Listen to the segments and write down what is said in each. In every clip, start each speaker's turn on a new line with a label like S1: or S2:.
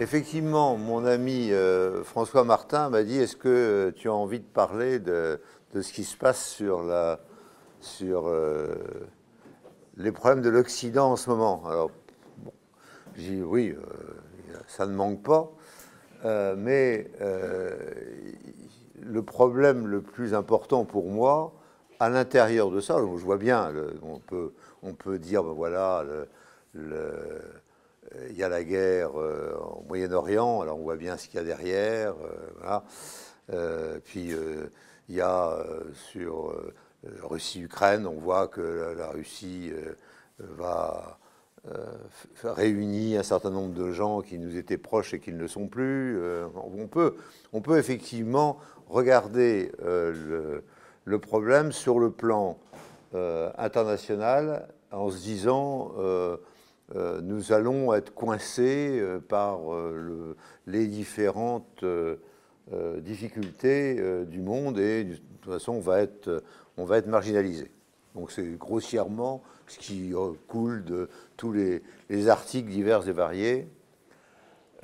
S1: Effectivement, mon ami euh, François Martin m'a dit Est-ce que euh, tu as envie de parler de, ce qui se passe sur, la, sur euh, les problèmes de l'Occident en ce moment? Alors, j'ai dit Oui, ça ne manque pas, mais le problème le plus important pour moi, à l'intérieur de ça, je vois bien, on, peut, on peut dire ben voilà, le il y a la guerre euh, au Moyen-Orient, alors on voit bien ce qu'il y a derrière. Euh, euh, puis il y a sur Russie-Ukraine, on voit que la, Russie va réunir un certain nombre de gens qui nous étaient proches et qui ne le sont plus. on, peut, on peut effectivement regarder le, le, problème sur le plan international en se disant euh, nous allons être coincés euh, par euh, les différentes difficultés du monde et de toute façon on va être, on va être marginalisé. Donc c'est grossièrement ce qui coule de tous les, articles divers et variés.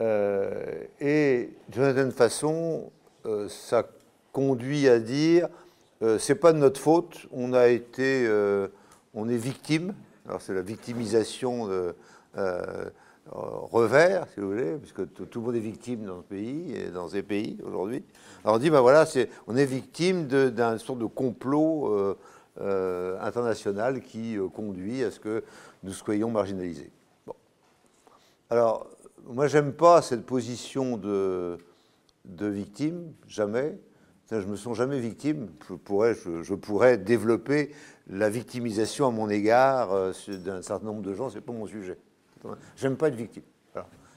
S1: et d'une certaine façon, ça conduit à dire c'est pas de notre faute, on a été, on est victime alors c'est la victimisation de, euh, revers, si vous voulez, puisque tout, le monde est victime dans ce pays et dans ces pays aujourd'hui. Alors on dit, ben voilà, on est victime d'un sorte de complot euh, euh, international qui conduit à ce que nous soyons marginalisés. Bon. Alors, moi, j'aime pas cette position de victime, jamais. Je ne me sens jamais victime. Je pourrais, développer la victimisation à mon égard euh, d'un certain nombre de gens, c'est pas mon sujet. J'aime pas être victime.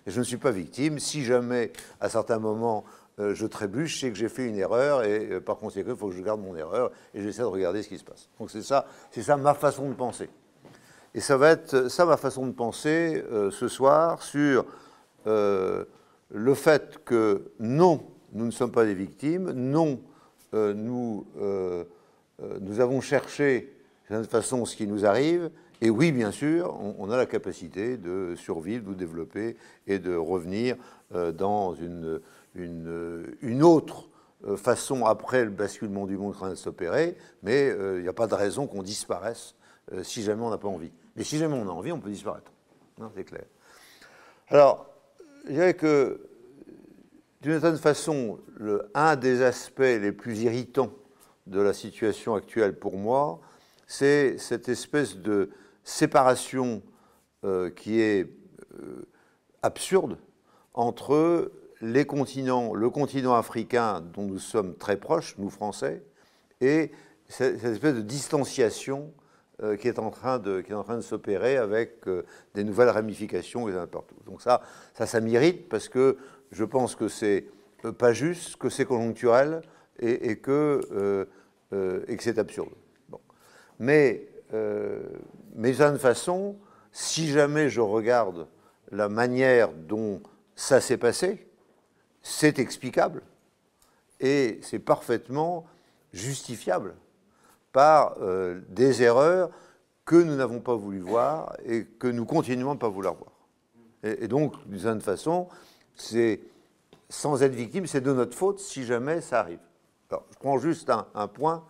S1: Je ne suis pas victime. Si jamais, à certains moments, euh, je trébuche, je sais que j'ai fait une erreur et euh, par conséquent, il faut que je garde mon erreur et j'essaie de regarder ce qui se passe. Donc c'est ça, c'est ça ma façon de penser. Et ça va être ça ma façon de penser ce soir sur le fait que non, nous ne sommes pas des victimes, non, euh, nous, euh, euh, nous avons cherché de toute façon ce qui nous arrive, et oui, bien sûr, on, a la capacité de survivre, de développer et de revenir dans une, une, autre façon après le basculement du monde en train de s'opérer, mais il n'y a pas de raison qu'on disparaisse si jamais on n'a pas envie. Mais si jamais on a envie, on peut disparaître. C'est clair. Alors, je dirais que d'une certaine façon, un des aspects les plus irritants de la situation actuelle pour moi, c'est cette espèce de séparation euh, qui est euh, absurde entre les continents, le continent africain dont nous sommes très proches, nous Français, et cette, espèce de distanciation euh, qui est en train de, qui est en train de s'opérer avec des nouvelles ramifications partout. Donc ça, ça m'irrite parce que je pense que c'est euh, pas juste, que c'est conjoncturel et, que, euh, euh, que c'est absurde. Mais, mais d'une façon, si jamais je regarde la manière dont ça s'est passé, c'est explicable et c'est parfaitement justifiable par des erreurs que nous n'avons pas voulu voir et que nous continuons à ne pas vouloir voir. Et, et donc, d'une certaine façon, c'est sans être victime, c'est de notre faute si jamais ça arrive. Alors, je prends juste un, point,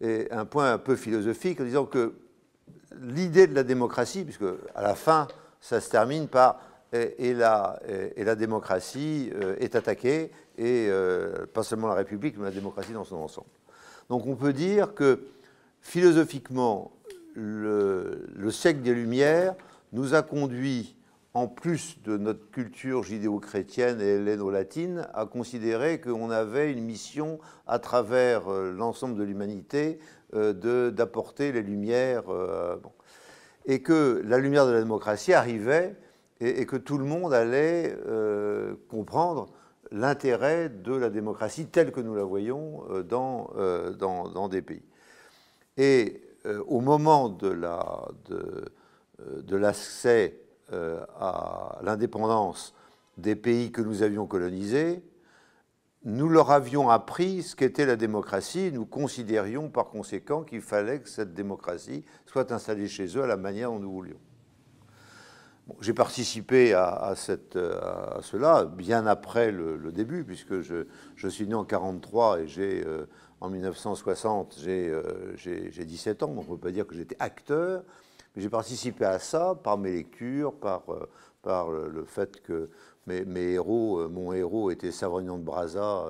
S1: et un point un peu philosophique, en disant que l'idée de la démocratie, puisque à la fin, ça se termine par et, la, et, la, démocratie euh, est attaquée, et euh, pas seulement la République, mais la démocratie dans son ensemble. Donc on peut dire que philosophiquement, le, le siècle des Lumières nous a conduit en plus de notre culture judéo-chrétienne et helléno-latine, à considérer qu'on avait une mission à travers euh, l'ensemble de l'humanité euh, d'apporter les lumières, euh, et que la lumière de la démocratie arrivait et, que tout le monde allait comprendre l'intérêt de la démocratie telle que nous la voyons dans, dans, des pays. Et au moment de l'accès de, euh, à l'indépendance des pays que nous avions colonisés, nous leur avions appris ce qu'était la démocratie. Nous considérions par conséquent qu'il fallait que cette démocratie soit installée chez eux à la manière dont nous voulions. j'ai participé à, cette, à, cela bien après le, début, puisque je, suis né en 43 et j'ai, euh, en 1960, j'ai, j'ai, 17 ans, donc on ne peut pas dire que j'étais acteur, j'ai participé à ça par mes lectures, par, par le, fait que mes, héros, mon héros était Savrignon de Brazza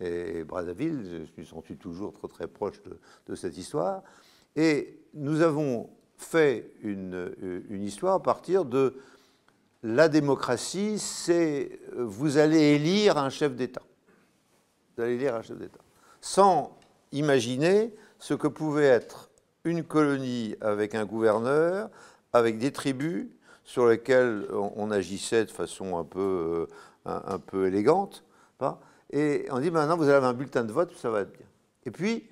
S1: et, Brazzaville, je me suis senti toujours très très proche de, de cette histoire. Et nous avons fait une, une, histoire à partir de la démocratie, c'est vous allez élire un chef d'État. Vous allez élire un chef d'État. Sans imaginer ce que pouvait être une colonie avec un gouverneur, avec des tribus sur lesquelles on, agissait de façon un peu, euh, un, peu élégante. Et on dit maintenant vous avez un bulletin de vote, ça va être bien. Et puis,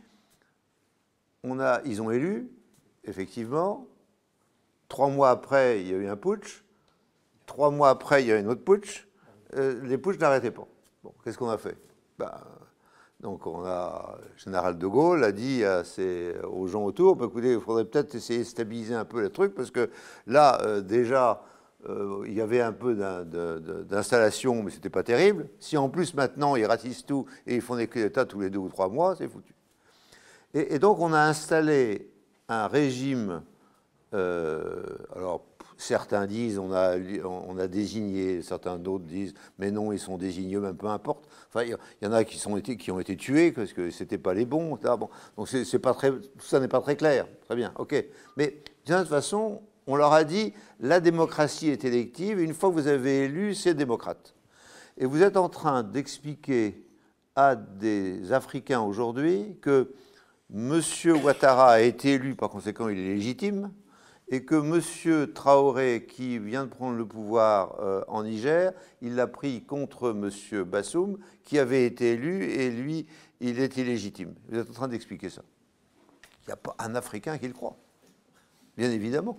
S1: on a, ils ont élu, effectivement. Trois mois après, il y a eu un putsch. Trois mois après, il y a eu une autre putsch. Euh, les putschs n'arrêtaient pas. Bon, qu'est-ce qu'on a fait? Ben, Donc, on a, le général de Gaulle a dit aux gens autour bah, écoutez, il faudrait peut-être essayer de stabiliser un peu le truc, parce que là, euh, déjà, euh, il y avait un peu d'installation, mais ce n'était pas terrible. Si en plus, maintenant, ils ratissent tout et ils font des coups d'État tous les deux ou trois mois, c'est foutu. Et, et, donc, on a installé un régime. Euh, alors, certains disent on a, on a désigné, certains d'autres disent mais non, ils sont désignés, même peu importe. Enfin, il y, en a qui, sont été, qui ont été tués parce que c'était pas les bons. Bon, donc, pas très, tout ça n'est pas très clair. Très bien, ok. Mais de toute façon, on leur a dit la démocratie est élective, et une fois que vous avez élu, c'est démocrate. Et vous êtes en train d'expliquer à des Africains aujourd'hui que M. Ouattara a été élu, par conséquent, il est légitime, et que M. Traoré, qui vient de prendre le pouvoir euh, en Niger, il l'a pris contre M. Bassoum, qui avait été élu, et lui, il est illégitime. Vous êtes en train d'expliquer ça. Il n'y a pas un Africain qui le croit, bien évidemment.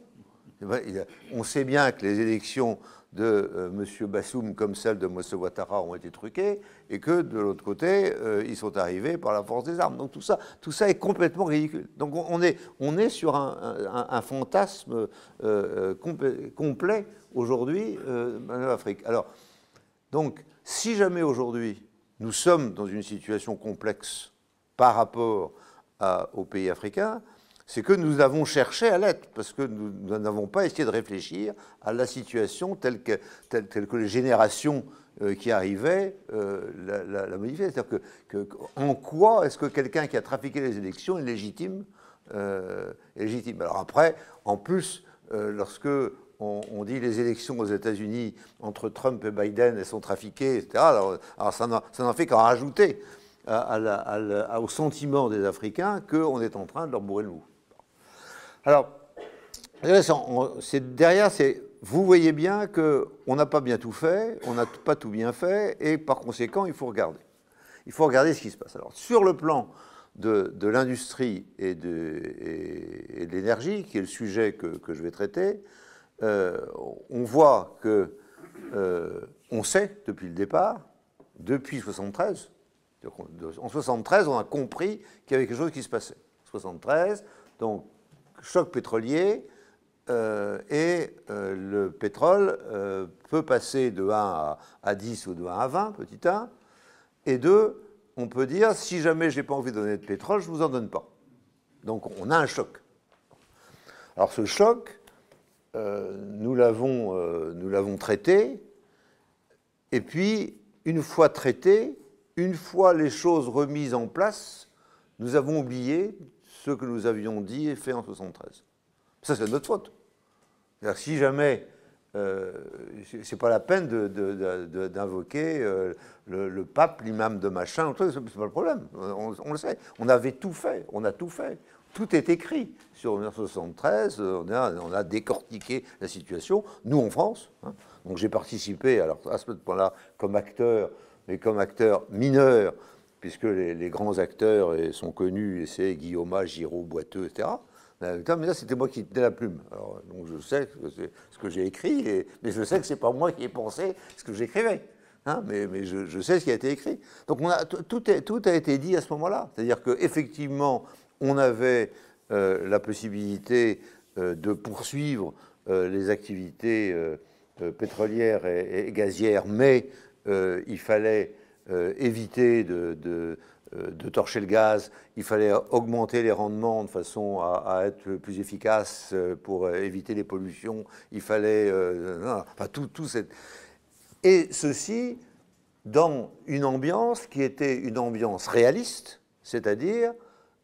S1: On sait bien que les élections de euh, M. Bassoum comme celles de M. Ouattara ont été truquées et que de l'autre côté, euh, ils sont arrivés par la force des armes. Donc tout ça, tout ça est complètement ridicule. Donc on est, sur un, fantasme euh, complet, aujourd'hui en Afrique. Alors, donc, si jamais aujourd'hui nous sommes dans une situation complexe par rapport aux pays africains, c'est que nous avons cherché à l'être, parce que nous n'avons pas essayé de réfléchir à la situation telle que, les générations euh, qui arrivaient euh, la, la, modifiaient. C'est-à-dire que, en quoi est-ce que quelqu'un qui a trafiqué les élections est légitime, euh, légitime? Alors après, en plus, lorsque on, dit les élections aux États-Unis entre Trump et Biden, elles sont trafiquées, etc., alors, ça n'en fait qu'en rajouter au sentiment des Africains qu'on est en train de leur bourrer le mou. Alors, derrière, c'est vous voyez bien qu'on n'a pas bien tout fait, on n'a pas tout bien fait, et par conséquent, il faut regarder. Il faut regarder ce qui se passe. Alors, sur le plan de, l'industrie et de, l'énergie, qui est le sujet que, je vais traiter, euh, on voit que euh, on sait depuis le départ, depuis 73, en 73, on a compris qu'il y avait quelque chose qui se passait. 73, donc choc pétrolier, euh, et euh, le pétrole euh, peut passer de 1 à, 10 ou de 1 à 20, petit 1. Et 2, on peut dire, si jamais je n'ai pas envie de donner de pétrole, je ne vous en donne pas. Donc on a un choc. Alors ce choc, nous l'avons traité, et puis, une fois traité, une fois les choses remises en place, nous avons oublié ce que nous avions dit et fait en 73. Ça, c'est notre faute. Si jamais, euh, c'est pas la peine d'invoquer euh, le, pape, l'imam de machin, c'est pas le problème. On, le sait. On avait tout fait. On a tout fait. Tout est écrit sur 1973. On a, décortiqué la situation. Nous, en France. Hein. donc j'ai participé, alors à ce point-là, comme acteur, mais comme acteur mineur puisque les, grands acteurs sont connus, et c'est Guillaume, Giraud, Boiteux, etc. Mais là, c'était moi qui tenais la plume. donc je sais ce que j'ai écrit, mais je sais que c'est pas moi qui ai pensé ce que j'écrivais. Hein, mais, je, sais ce qui a été écrit. Donc tout, a été dit à ce moment-là. C'est-à-dire qu'effectivement, on avait euh, la possibilité euh, de poursuivre les activités pétrolières et, gazières, mais il fallait éviter de euh, de torcher le gaz, il fallait augmenter les rendements de façon à, être le plus efficace euh, pour euh, éviter les pollutions, il fallait... enfin, tout, tout. Et ceci dans une ambiance qui était une ambiance réaliste, c'est-à-dire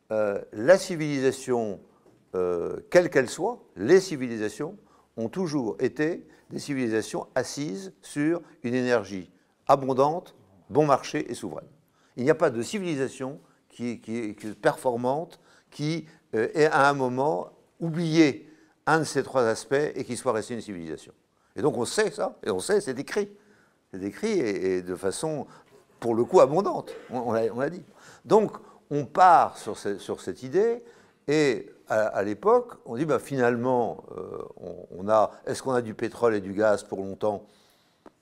S1: la civilisation, quelle qu'elle soit, les civilisations ont toujours été des civilisations assises sur une énergie abondante, bon marché et souveraine. Il n'y a pas de civilisation qui, est performante qui euh, ait à un moment oublié un de ces trois aspects et qui soit resté une civilisation. Et donc on sait ça, et on sait, c'est écrit. C'est écrit et, de façon, pour le coup, abondante, on, l'a dit. Donc on part sur, cette idée, et à, l'époque, on dit bah, finalement, euh, on, a, est-ce qu'on a du pétrole et du gaz pour longtemps?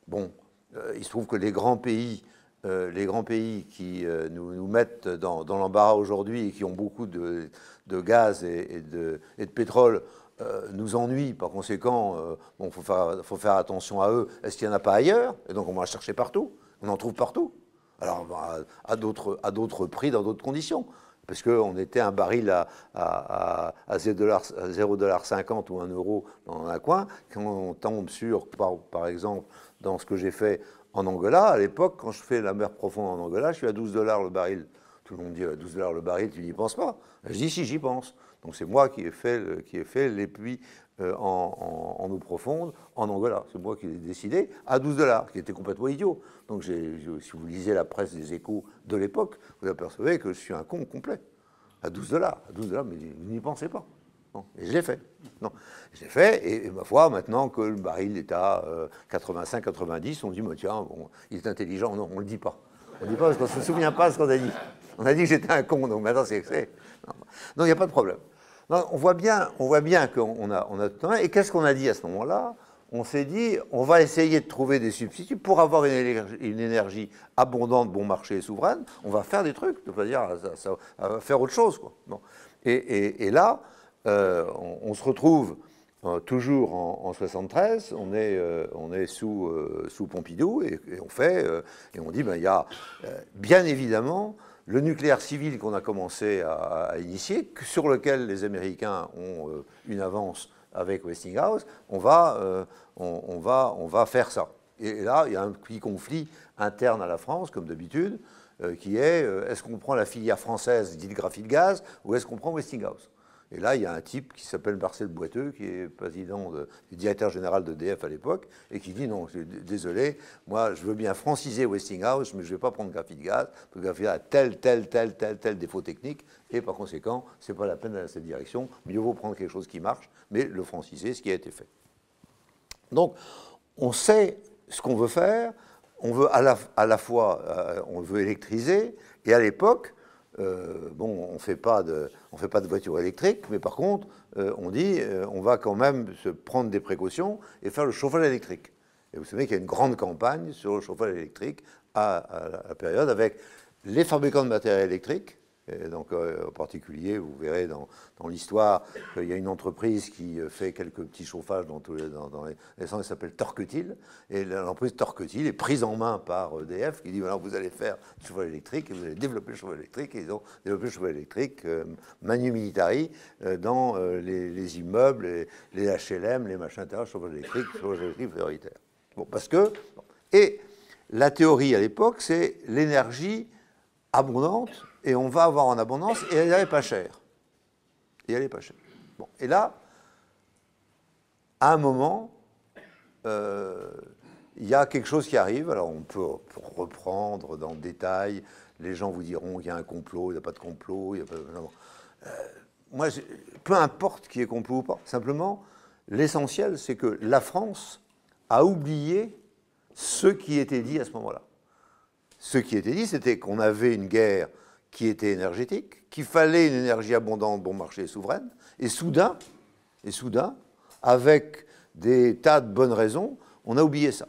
S1: Bon, euh, il se trouve que les grands pays euh, les grands pays qui euh, nous, mettent dans, l'embarras aujourd'hui et qui ont beaucoup de, gaz et, de, pétrole euh, nous ennuient. Par conséquent, il faut, faire, attention à eux. Est-ce qu'il n'y en a pas ailleurs? Et donc on va chercher partout. On en trouve partout. Alors bah, à d'autres prix, dans d'autres conditions parce qu'on était un baril à, à, à 0,50$ ou 1 euro dans un coin, quand on tombe sur, par, par exemple, dans ce que j'ai fait en Angola, à l'époque, quand je fais la mer profonde en Angola, je suis à 12 dollars le baril. Tout le monde dit à 12 dollars le baril, tu n'y penses pas. Je dis si, j'y pense. Donc c'est moi qui ai fait, les puits euh, en, eau profonde en Angola. C'est moi qui ai décidé à 12 dollars, qui était complètement idiot. Donc si vous lisez la presse des échos de l'époque, vous apercevez que je suis un con complet. À 12 dollars, à 12 dollars, mais vous n'y pensez pas. Et je l'ai fait. Non. Je l'ai fait, et, ma foi, maintenant que le baril est à 85-90, euh, on dit, bah, tiens, bon, il est intelligent. Non, on ne le dit pas. On ne dit pas parce qu'on ne se souvient pas de ce qu'on a dit. On a dit que j'étais un con, donc maintenant c'est. Non, il n'y a pas de problème. on voit bien, on voit bien qu'on a, on a tout Et qu'est-ce qu'on a dit à ce moment-là? On s'est dit, on va essayer de trouver des substituts pour avoir une énergie, abondante, bon marché et souveraine. On va faire des trucs, de dire à, faire autre chose. Quoi. et, là, euh, on, se retrouve euh, toujours en, 73, on est, euh, on est sous, sous Pompidou et, on fait, et on dit, ben, y a bien évidemment le nucléaire civil qu'on a commencé à, initier, sur lequel les Américains ont une avance avec Westinghouse, on va, faire ça. Et là, il y a un petit conflit interne à la France, comme d'habitude, qui est est-ce qu'on prend la filière française dite graphite gaz ou est-ce qu'on prend Westinghouse? Et là, il y a un type qui s'appelle Marcel Boiteux, qui est président du directeur général de DF à l'époque, et qui dit non, désolé, moi je veux bien franciser Westinghouse, mais je ne vais pas prendre Graphite Gaz, parce que Graphite a tel, tel, tel, tel, tel défaut technique, et par conséquent, ce n'est pas la peine d'aller dans cette direction, mieux vaut prendre quelque chose qui marche, mais le franciser, ce qui a été fait. Donc, on sait ce qu'on veut faire, on veut à la, à la fois, euh, on veut électriser, et à l'époque, euh, bon, on ne fait pas de, voiture électrique, mais par contre, euh, on dit, euh, on va quand même se prendre des précautions et faire le chauffage électrique. Et vous savez qu'il y a une grande campagne sur le chauffage électrique à, à la période avec les fabricants de matériel électrique, donc, euh, en particulier, vous verrez dans, l'histoire qu'il y a une entreprise qui euh, fait quelques petits chauffages dans, tous les, dans, les centres qui s'appelle Torquetil. Et l'entreprise Torquetil est prise en main par EDF qui dit voilà, vous allez faire du chauffage électrique et vous allez développer le chauffage électrique. Et ils ont développé le chauffage électrique euh, manu militari dans les, immeubles, les, HLM, les machins intérieurs, chauffage électrique, chauffage électrique prioritaire. Bon, parce que. Et la théorie à l'époque, c'est l'énergie abondante et on va avoir en abondance, et elle n'est pas chère. Et elle n'est pas chère. Bon, et là, à un moment, euh, il y a quelque chose qui arrive. Alors on peut reprendre dans le détail. Les gens vous diront qu'il y a un complot, il n'y a pas de complot. A pas, euh, moi, peu importe qui est complot ou pas. Simplement, l'essentiel, c'est que la France a oublié ce qui était dit à ce moment-là. Ce qui était dit, c'était qu'on avait une guerre qui était énergétique, qu'il fallait une énergie abondante, bon marché et souveraine, et soudain, et soudain, avec des tas de bonnes raisons, on a oublié ça.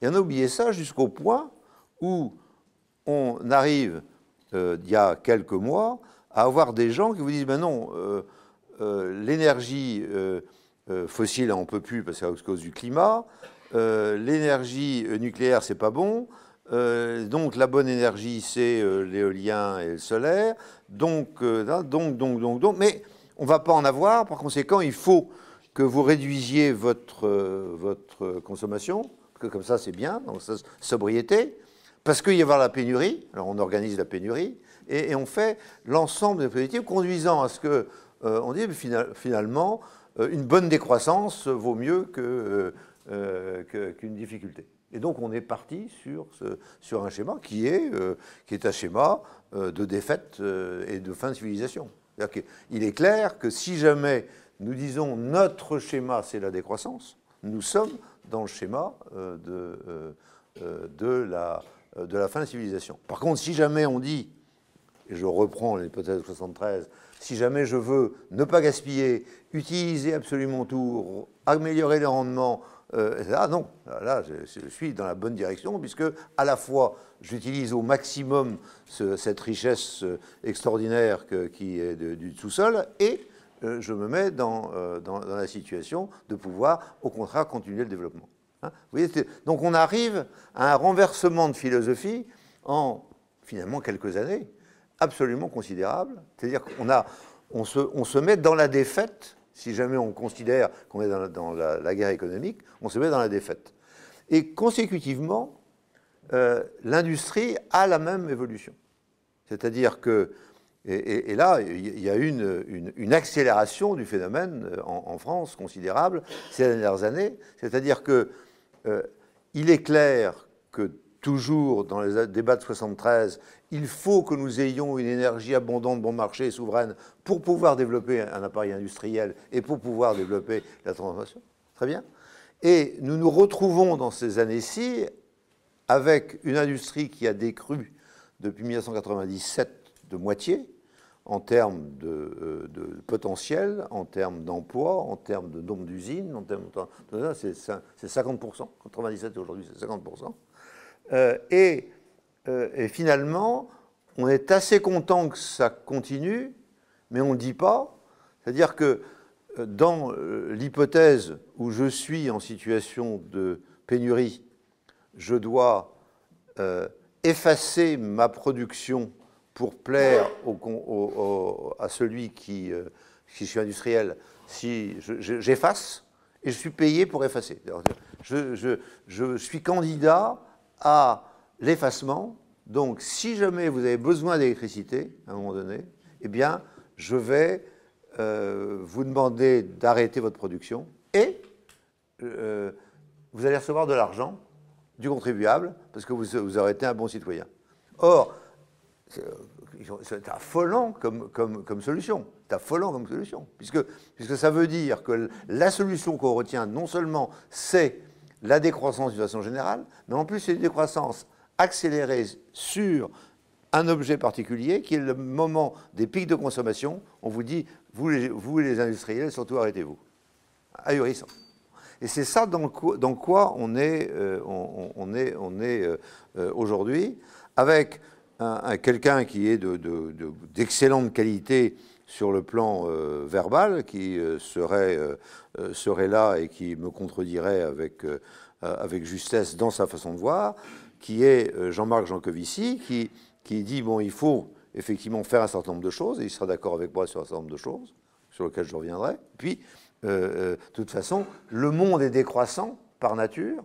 S1: Et on a oublié ça jusqu'au point où on arrive, euh, il y a quelques mois, à avoir des gens qui vous disent, ben non, euh, euh, l'énergie fossile, on ne peut plus parce que à cause du climat. L'énergie nucléaire, c'est pas bon. Donc la bonne énergie, c'est l'éolien et le solaire. Donc, donc, donc, donc, donc. Mais on ne va pas en avoir. Par conséquent, il faut que vous réduisiez votre, consommation, comme ça c'est bien, donc sobriété, parce qu'il y avoir la pénurie, alors on organise la pénurie, et, on fait l'ensemble des politiques conduisant à ce que, euh, on dit finalement, euh, une bonne décroissance vaut mieux euh, qu'une difficulté. Et donc on est parti sur, un schéma qui est, est un schéma de défaite et de fin de civilisation. il est clair que si jamais nous disons notre schéma c'est la décroissance, nous sommes dans le schéma de, la, fin de civilisation. Par contre, si jamais on dit et je reprends l'hypothèse 73, si jamais je veux ne pas gaspiller, utiliser absolument tout, améliorer les rendements, euh, ah non, là je, suis dans la bonne direction puisque à la fois j'utilise au maximum cette richesse euh, extraordinaire qui est du sous-sol et euh, je me mets dans, dans, la situation de pouvoir au contraire continuer le développement. Hein. Donc on arrive à un renversement de philosophie en finalement quelques années absolument considérable. C'est-à-dire qu'on on se, on se, met dans la défaite, si jamais on considère qu'on est dans, la, guerre économique, on se met dans la défaite. Et consécutivement, euh, l'industrie a la même évolution. C'est-à-dire que, et, là, il y a une, une, accélération du phénomène euh, en, France considérable ces dernières années. C'est-à-dire que euh, est clair que toujours dans les débats de 73, il faut que nous ayons une énergie abondante, bon marché et souveraine pour pouvoir développer un appareil industriel et pour pouvoir développer la transformation. Très bien. Et nous nous retrouvons dans ces années-ci avec une industrie qui a décru depuis 1997 de moitié en termes de, euh, potentiel, en termes d'emploi, en termes de nombre d'usines, en termes de, c'est 50%. 97 aujourd'hui, c'est 50%. Euh, euh, et, finalement, on est assez content que ça continue, mais on ne dit pas. C'est-à-dire que euh, dans l'hypothèse où je suis en situation de pénurie, je dois effacer ma production pour plaire à celui qui, si je suis industriel, si j'efface, et je suis payé pour effacer. Je suis candidat à l'effacement. Donc, si jamais vous avez besoin d'électricité, à un moment donné, eh bien, je vais euh, vous demander d'arrêter votre production et euh, vous allez recevoir de l'argent du contribuable parce que vous, vous, aurez été un bon citoyen. Or, c'est affolant comme, comme, comme solution. C'est affolant comme solution. Puisque, puisque ça veut dire que la solution qu'on retient, non seulement c'est la décroissance d'une façon générale, mais en plus c'est une décroissance accélérée sur un objet particulier qui est le moment des pics de consommation. On vous dit, vous les, les industriels, surtout arrêtez-vous. Ahurissant. Et c'est ça dans, quoi on est, euh, euh, euh, aujourd'hui, avec quelqu'un qui est d'excellente de, qualité sur le plan euh, verbal, qui euh, serait, euh, serait là et qui me contredirait avec, avec justesse dans sa façon de voir, qui est Jean-Marc Jancovici, qui, qui dit, bon, il faut effectivement faire un certain nombre de choses, et il sera d'accord avec moi sur un certain nombre de choses, sur lesquelles je reviendrai. Puis, de toute façon, le monde est décroissant par nature,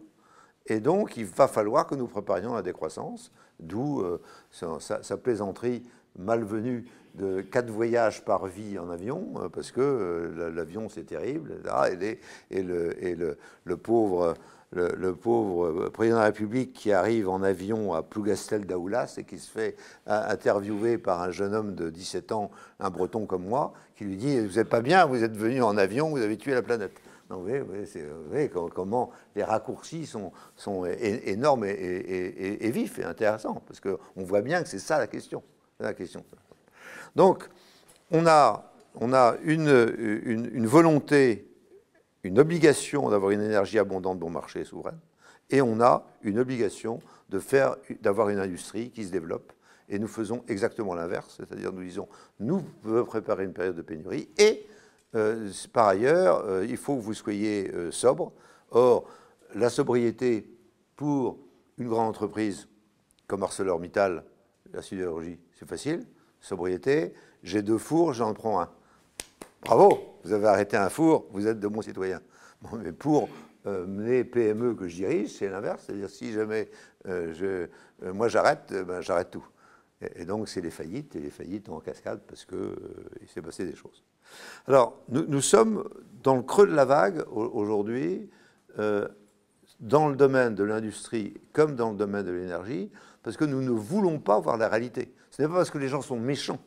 S1: et donc il va falloir que nous préparions la décroissance, d'où sa, plaisanterie malvenue de quatre voyages par vie en avion, euh, parce que euh, l'avion c'est terrible, et, le, pauvre, le, pauvre président de la République qui arrive en avion à Plougastel d'Aoulas et qui se fait interviewer par un jeune homme de 17 ans, un breton comme moi, qui lui dit Vous n'êtes pas bien, vous êtes venu en avion, vous avez tué la planète. vous voyez, comment les raccourcis sont, sont énormes et, vifs et intéressants, parce qu'on voit bien que c'est ça la question. La question. Donc, on a, une, volonté, une obligation d'avoir une énergie abondante bon marché et souveraine, et on a une obligation d'avoir une industrie qui se développe. Et nous faisons exactement l'inverse, c'est-à-dire nous disons, nous pouvons préparer une période de pénurie et par ailleurs, il faut que vous soyez sobre. Or, la sobriété pour une grande entreprise comme ArcelorMittal, la sidérurgie, c'est facile. Sobriété, j'ai deux fours, j'en prends un. Bravo, vous avez arrêté un four, vous êtes de bons citoyens. mais pour euh, PME que je dirige, c'est l'inverse. C'est-à-dire, si jamais euh, euh, moi j'arrête, ben, j'arrête tout. Et, donc, c'est les faillites, et les faillites en cascade parce qu'il s'est passé des choses. Alors, nous, sommes dans le creux de la vague aujourd'hui, dans le domaine de l'industrie comme dans le domaine de l'énergie, parce que nous ne voulons pas voir la réalité. Ce n'est pas parce que les gens sont méchants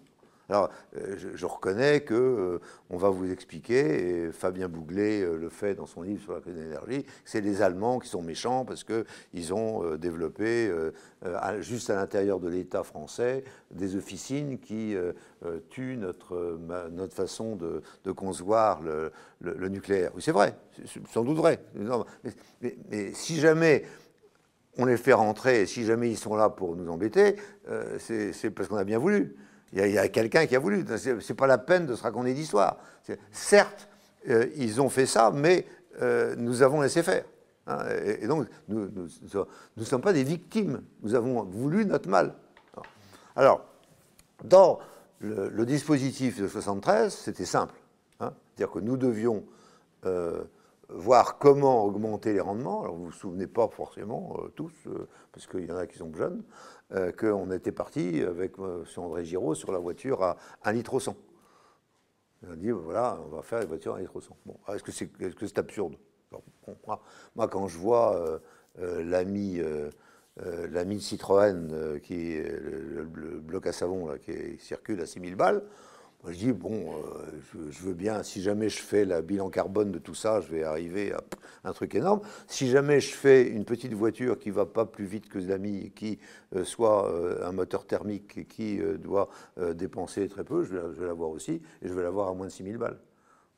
S1: alors, euh, je, reconnais que euh, on va vous expliquer, et Fabien Bouglet euh, le fait dans son livre sur la crise de l'énergie, que c'est les Allemands qui sont méchants parce qu'ils ont développé, juste à l'intérieur de l'État français, des officines qui tuent notre, notre façon de, concevoir le, nucléaire. Oui, c'est vrai, c'est sans doute vrai. mais, si jamais on les fait rentrer, et si jamais ils sont là pour nous embêter, c'est parce qu'on a bien voulu. Il y a, quelqu'un qui a voulu. C'est pas la peine de se raconter d'histoire. Certes, euh, ils ont fait ça, mais euh, nous avons laissé faire. Hein. et, donc, nous ne sommes pas des victimes. Nous avons voulu notre mal. Alors, dans le, dispositif de 73, c'était simple. Hein. C'est-à-dire que nous devions euh, voir comment augmenter les rendements. Alors, vous ne vous souvenez pas forcément tous, parce qu'il y en a qui sont jeunes. Euh, qu'on était parti avec euh, sur André Giraud sur la voiture à 1 litre au 100. On a dit, voilà, on va faire les voitures à 1 litre au 100. Bon, est-ce que c'est est -ce absurde? Moi, quand je vois euh, l'ami l'ami Citroën, qui est le, bloc à savon là, qui circule à 6000 balles, je dis, bon, euh, je, veux bien, si jamais je fais la bilan carbone de tout ça, je vais arriver à un truc énorme. Si jamais je fais une petite voiture qui ne va pas plus vite que l'ami, qui euh, soit euh, un moteur thermique et qui doit dépenser très peu, je vais, l'avoir aussi, et je vais l'avoir à moins de 6000 balles.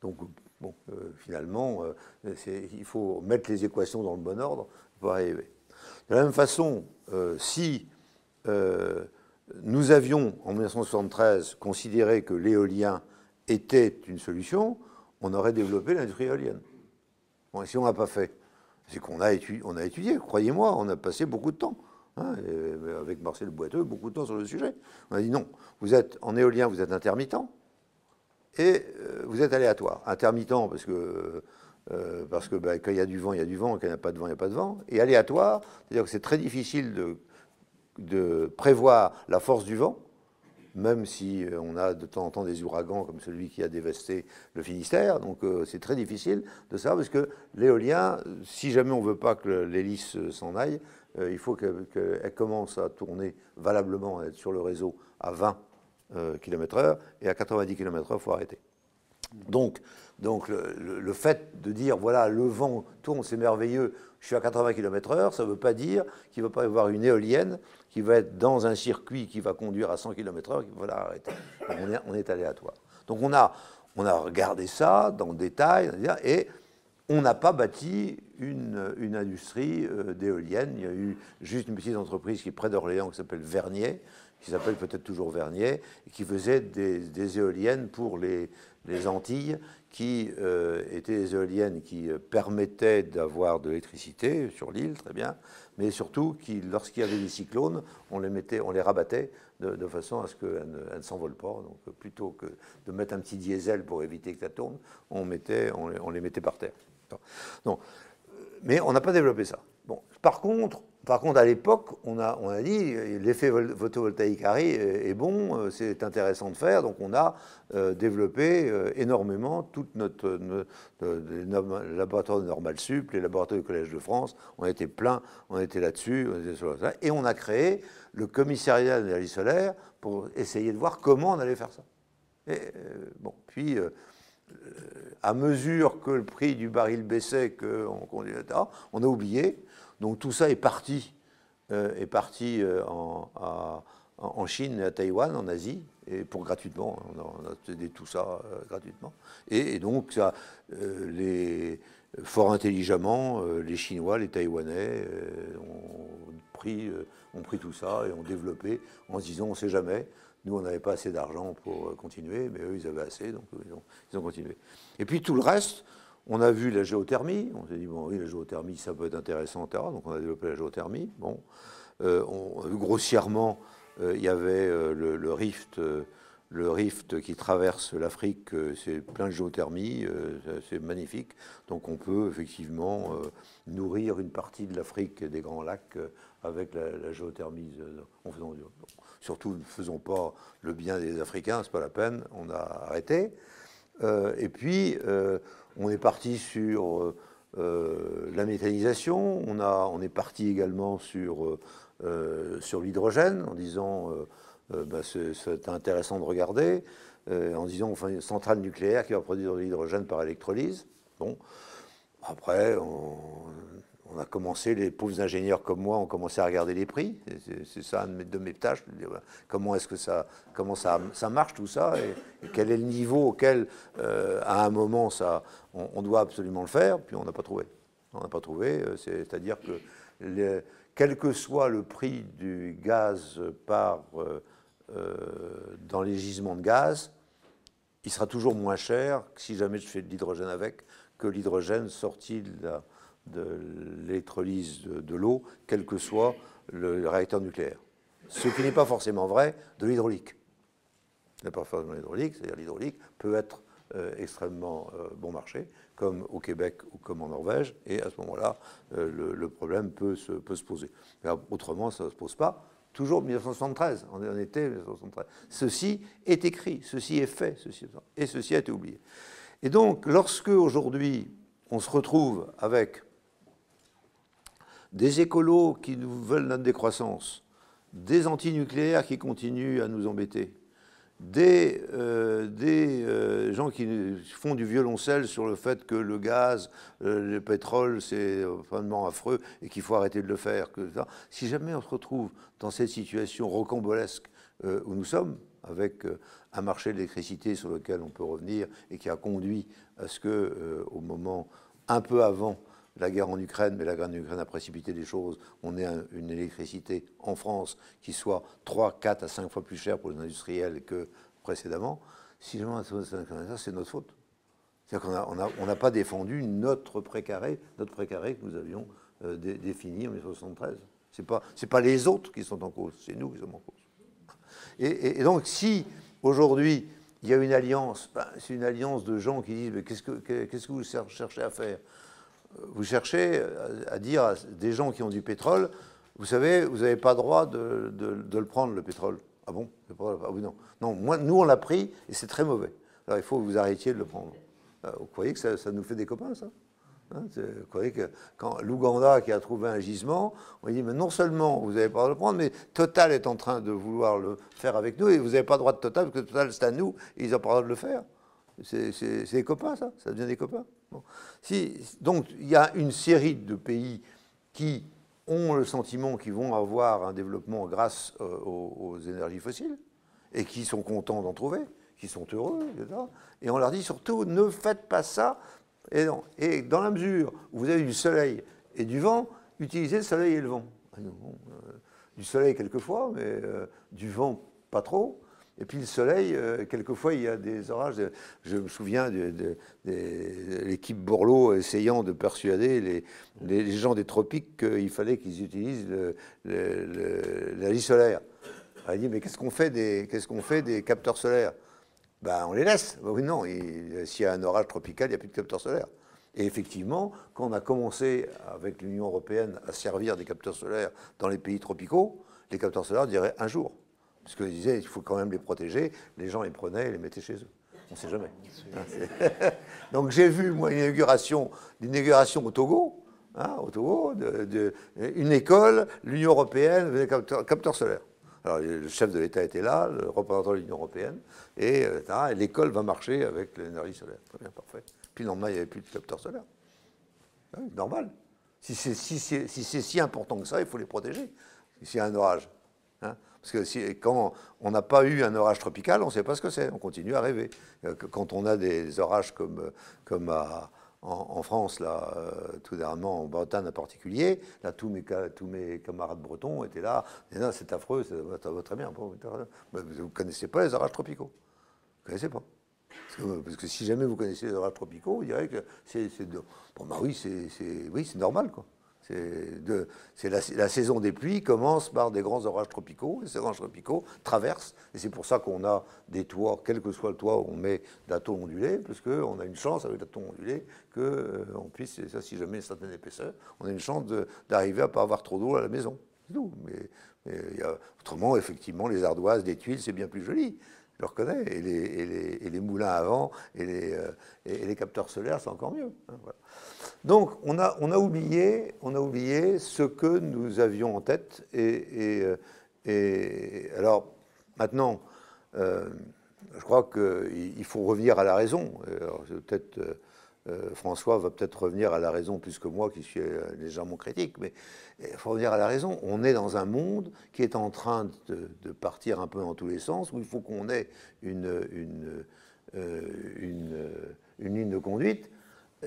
S1: Donc, bon, finalement, il faut mettre les équations dans le bon ordre pour arriver. De la même façon, si nous avions, en 1973, considéré que l'éolien était une solution, on aurait développé l'industrie éolienne. Et si on n'a pas fait, c'est qu'on a, étudié, croyez-moi, on a passé beaucoup de temps. Hein, avec Marcel Boiteux, beaucoup de temps sur le sujet. On a dit non, vous êtes en éolien, vous êtes intermittent, et euh, vous êtes aléatoire. Intermittent parce que, euh, parce que ben, quand il y a du vent, il y a du vent, quand il n'y a pas de vent, il n'y a pas de vent. Et aléatoire, c'est-à-dire que c'est très difficile de de prévoir la force du vent, même si euh, on a de temps en temps des ouragans comme celui qui a dévasté le Finistère. Donc euh, c'est très difficile de savoir, parce que l'éolien, si jamais on ne veut pas que l'hélice s'en aille, euh, il faut qu'elle commence à tourner valablement, à être sur le réseau à 20 km/h, et à 90 km/h, il faut arrêter. Donc, donc le, fait de dire, voilà, le vent tourne, c'est merveilleux, je suis à 80 km/h, ça ne veut pas dire qu'il ne va pas y avoir une éolienne qui va être dans un circuit qui va conduire à 100 km/h, qu'il va l'arrêter. On est, on est aléatoire. Donc on a, regardé ça dans le détail, et on n'a pas bâti une, une industrie euh, d'éoliennes. Il y a eu juste une petite entreprise qui est près d'Orléans qui s'appelle Vernier, qui s'appelle peut-être toujours Vernier, et qui faisait des, éoliennes pour les, les Antilles, qui euh, étaient des éoliennes qui euh, permettaient d'avoir de l'électricité sur l'île, très bien, mais surtout qui, lorsqu'il y avait des cyclones, on les, mettait, on les rabattait de, façon à ce qu'elles ne, s'envolent pas. Donc plutôt que de mettre un petit diesel pour éviter que ça tourne, on, mettait, on, les mettait par terre. Mais on n'a pas développé ça. Bon. Par contre, par contre, à l'époque, on a, dit l'effet photovoltaïque est bon, euh, c'est intéressant de faire, donc on a euh, développé euh, énormément tout notre, laboratoire de Normal Sup, les laboratoires du Collège de France, on était plein, on était là-dessus, et on a créé le commissariat d'énergie solaire pour essayer de voir comment on allait faire ça. Et, bon, puis à mesure que le prix du baril baissait, qu'on on a oublié. Donc tout ça est parti, euh, est parti euh, en, Chine, à Taïwan, en Asie, et pour gratuitement. On a, on tout ça euh, gratuitement. Et, donc ça, les, fort intelligemment, les Chinois, les Taïwanais ont pris, tout ça et ont développé en se disant on ne sait jamais. nous, on n'avait pas assez d'argent pour continuer, mais eux, ils avaient assez, donc ils ont, continué. Et puis tout le reste, on a vu la géothermie, on s'est dit, bon, oui, la géothermie, ça peut être intéressant, etc. Donc on a développé la géothermie. Bon, on, grossièrement, il y avait le, rift le rift qui traverse l'Afrique, euh, c'est plein de géothermie, euh, c'est magnifique. Donc on peut effectivement euh, nourrir une partie de l'Afrique des Grands Lacs avec la, géothermie. Surtout ne faisons pas le bien des Africains, c'est pas la peine, on a arrêté. et puis on est parti sur la méthanisation, on, a, on est parti également sur, sur l'hydrogène en disant euh, bah, c'est intéressant de regarder, euh, en disant une centrale nucléaire qui va produire de l'hydrogène par électrolyse. Bon. Après, on, a commencé, les pauvres ingénieurs comme moi ont commencé à regarder les prix. C'est ça une de mes tâches. Comment est-ce que ça, comment ça, marche tout ça et, quel est le niveau auquel, euh, à un moment, ça, on, doit absolument le faire. Puis on n'a pas trouvé. On n'a pas trouvé. C'est-à-dire que quel que soit le prix du gaz par euh, dans les gisements de gaz, il sera toujours moins cher si jamais je fais de l'hydrogène avec que l'hydrogène sorti de l'électrolyse de, l'eau, quel que soit le, réacteur nucléaire. Ce qui n'est pas forcément vrai de l'hydraulique. La performance de l'hydraulique, c'est-à-dire l'hydraulique peut être euh, extrêmement euh, bon marché, comme au Québec ou comme en Norvège, et à ce moment-là, le, problème peut se, poser. Autrement, ça ne se pose pas toujours 1973, on en été 1973. Ceci est écrit, ceci est fait, ceci, et ceci a été oublié. Et donc, lorsque aujourd'hui on se retrouve avec des écolos qui nous veulent notre décroissance, des antinucléaires qui continuent à nous embêter, des, euh, des euh, gens qui font du violoncelle sur le fait que le gaz, euh, le pétrole, c'est vraiment affreux et qu'il faut arrêter de le faire. Que, si jamais on se retrouve dans cette situation rocambolesque où nous sommes, avec un marché de l'électricité sur lequel on peut revenir et qui a conduit à ce que, au moment un peu avant la guerre en Ukraine, mais la guerre en Ukraine a précipité des choses. On ait une électricité en France qui soit 3, 4 à 5 fois plus chère pour les industriels que précédemment. Si jamais c'est notre faute. C'est-à-dire qu'on n'a pas défendu notre précaré, notre précaré que nous avions euh, défini en 1973. Ce n'est pas, les autres qui sont en cause, c'est nous qui sommes en cause. Et, donc, si aujourd'hui il y a une alliance, ben, c'est une alliance de gens qui disent que, qu'est-ce que vous cherchez à faire? Vous cherchez à dire à des gens qui ont du pétrole, vous savez, vous n'avez pas droit de, le prendre, le pétrole. Ah bon Ah oui, non. Non, nous, on l'a pris et c'est très mauvais. Alors il faut que vous arrêtiez de le prendre. Euh, vous croyez que ça, nous fait des copains, ça? Hein, Vous croyez que quand l'Ouganda qui a trouvé un gisement, on dit, mais non seulement vous n'avez pas le droit de le prendre, mais Total est en train de vouloir le faire avec nous et vous n'avez pas droit de Total parce que Total c'est à nous et ils n'ont pas le droit de le faire. C'est des copains, ça Ça devient des copains Donc, il y a une série de pays qui ont le sentiment qu'ils vont avoir un développement grâce euh, aux, énergies fossiles et qui sont contents d'en trouver, qui sont heureux, etc. Et on leur dit surtout, ne faites pas ça. Et, dans la mesure où vous avez du soleil et du vent, utilisez le soleil et le vent. Euh, du soleil quelquefois, mais euh, du vent pas trop. Et puis le soleil, euh, quelquefois, il y a des orages. Je me souviens de, l'équipe Borloo essayant de persuader les, gens des tropiques qu'il fallait qu'ils utilisent la vie solaire. Elle a dit, mais qu'est-ce qu'on fait, des, qu'on fait des capteurs solaires? Ben, On les laisse. Ben oui, non, s'il y a un orage tropical, il n'y a plus de capteurs solaires. Et effectivement, quand on a commencé avec l'Union européenne à servir des capteurs solaires dans les pays tropicaux, les capteurs solaires diraient un jour. Parce qu'ils disaient, il faut quand même les protéger. Les gens les prenaient et les mettaient chez eux. On ne sait jamais. Hein, Donc j'ai vu, moi, une inauguration, au Togo, hein, au Togo, une école, l'Union européenne, capteurs, capteurs solaires. Alors, le chef de l'État était là, le représentant de l'Union européenne, et, euh, l'école va marcher avec l'énergie solaire. Très bien, parfait. Puis le lendemain, il n'y avait plus de capteurs solaires. Ah normal. Si c'est si, important que ça, il faut les protéger. S'il y a un orage. Hein. Parce que quand on n'a pas eu un orage tropical, on ne sait pas ce que c'est. On continue à rêver. Euh, quand on a des orages comme, en, France, là, euh, tout dernièrement, en Bretagne en particulier, là, tous mes, camarades bretons étaient là. c'est affreux, ça va, très bien. Vous ne connaissez pas les orages tropicaux? Vous ne connaissez pas. Parce que, si jamais vous connaissez les orages tropicaux, vous direz que c'est. Bon, bah oui, c'est normal. La, saison des pluies commence par des grands orages tropicaux. Et ces orages tropicaux traversent. Et c'est pour ça qu'on a des toits, quel que soit le toit, on met tôle ondulée, parce qu'on a une chance avec la tôle ondulée qu'on euh, puisse, ça, si jamais une certaine épaisseur, on a une chance d'arriver à ne pas avoir trop d'eau à la maison. C'est. Mais, autrement, effectivement, les ardoises, les tuiles, c'est bien plus joli je le reconnais, et les, moulins à vent et les, euh, et les capteurs solaires, c'est encore mieux. Hein. Donc on a, oublié, on a oublié ce que nous avions en tête. Et, et alors maintenant, euh, je crois qu'il faut revenir à la raison. Peut-être euh, François va peut-être revenir à la raison plus que moi qui suis légèrement critique, mais il faut revenir à la raison. On est dans un monde qui est en train de, partir un peu dans tous les sens, où il faut qu'on ait euh, une ligne de conduite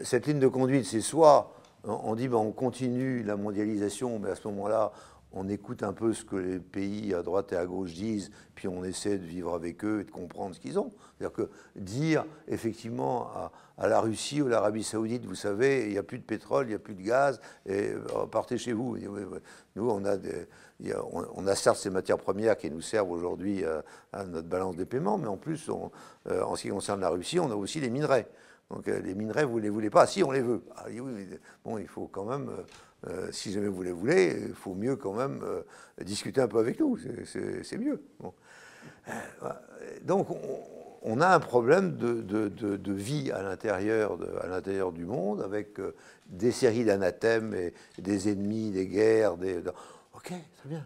S1: cette ligne de conduite, c'est soit on dit ben, on continue la mondialisation, mais à ce moment-là, on écoute un peu ce que les pays à droite et à gauche disent, puis on essaie de vivre avec eux et de comprendre ce qu'ils ont. C'est-à-dire que dire effectivement à, la Russie ou l'Arabie Saoudite, vous savez, il n'y a plus de pétrole, il n'y a plus de gaz, et euh, partez chez vous. Nous, on a, on, a certes ces matières premières qui nous servent aujourd'hui à, notre balance des paiements, mais en plus, euh, en ce qui concerne la Russie, on a aussi les minerais. Donc euh, les minerais, vous ne les voulez pas? Si, on les veut. Ah, oui, bon, il faut quand même, euh, euh, si jamais vous les voulez, il faut mieux quand même discuter un peu avec nous. C'est mieux. Donc on, a un problème de, vie à l'intérieur du monde avec des séries d'anathèmes et des ennemis, des guerres. Des, ok, très bien.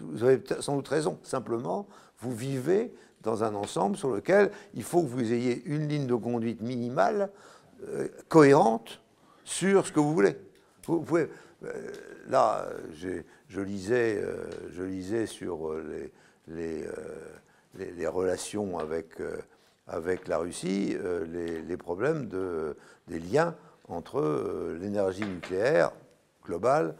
S1: Vous avez sans doute raison. Simplement, vous vivez dans un ensemble sur lequel il faut que vous ayez une ligne de conduite minimale, euh, cohérente, sur ce que vous voulez. Vous, pouvez, euh, là, je lisais, euh, je lisais sur les, relations avec, avec la Russie, les, problèmes de, des liens entre l'énergie nucléaire globale,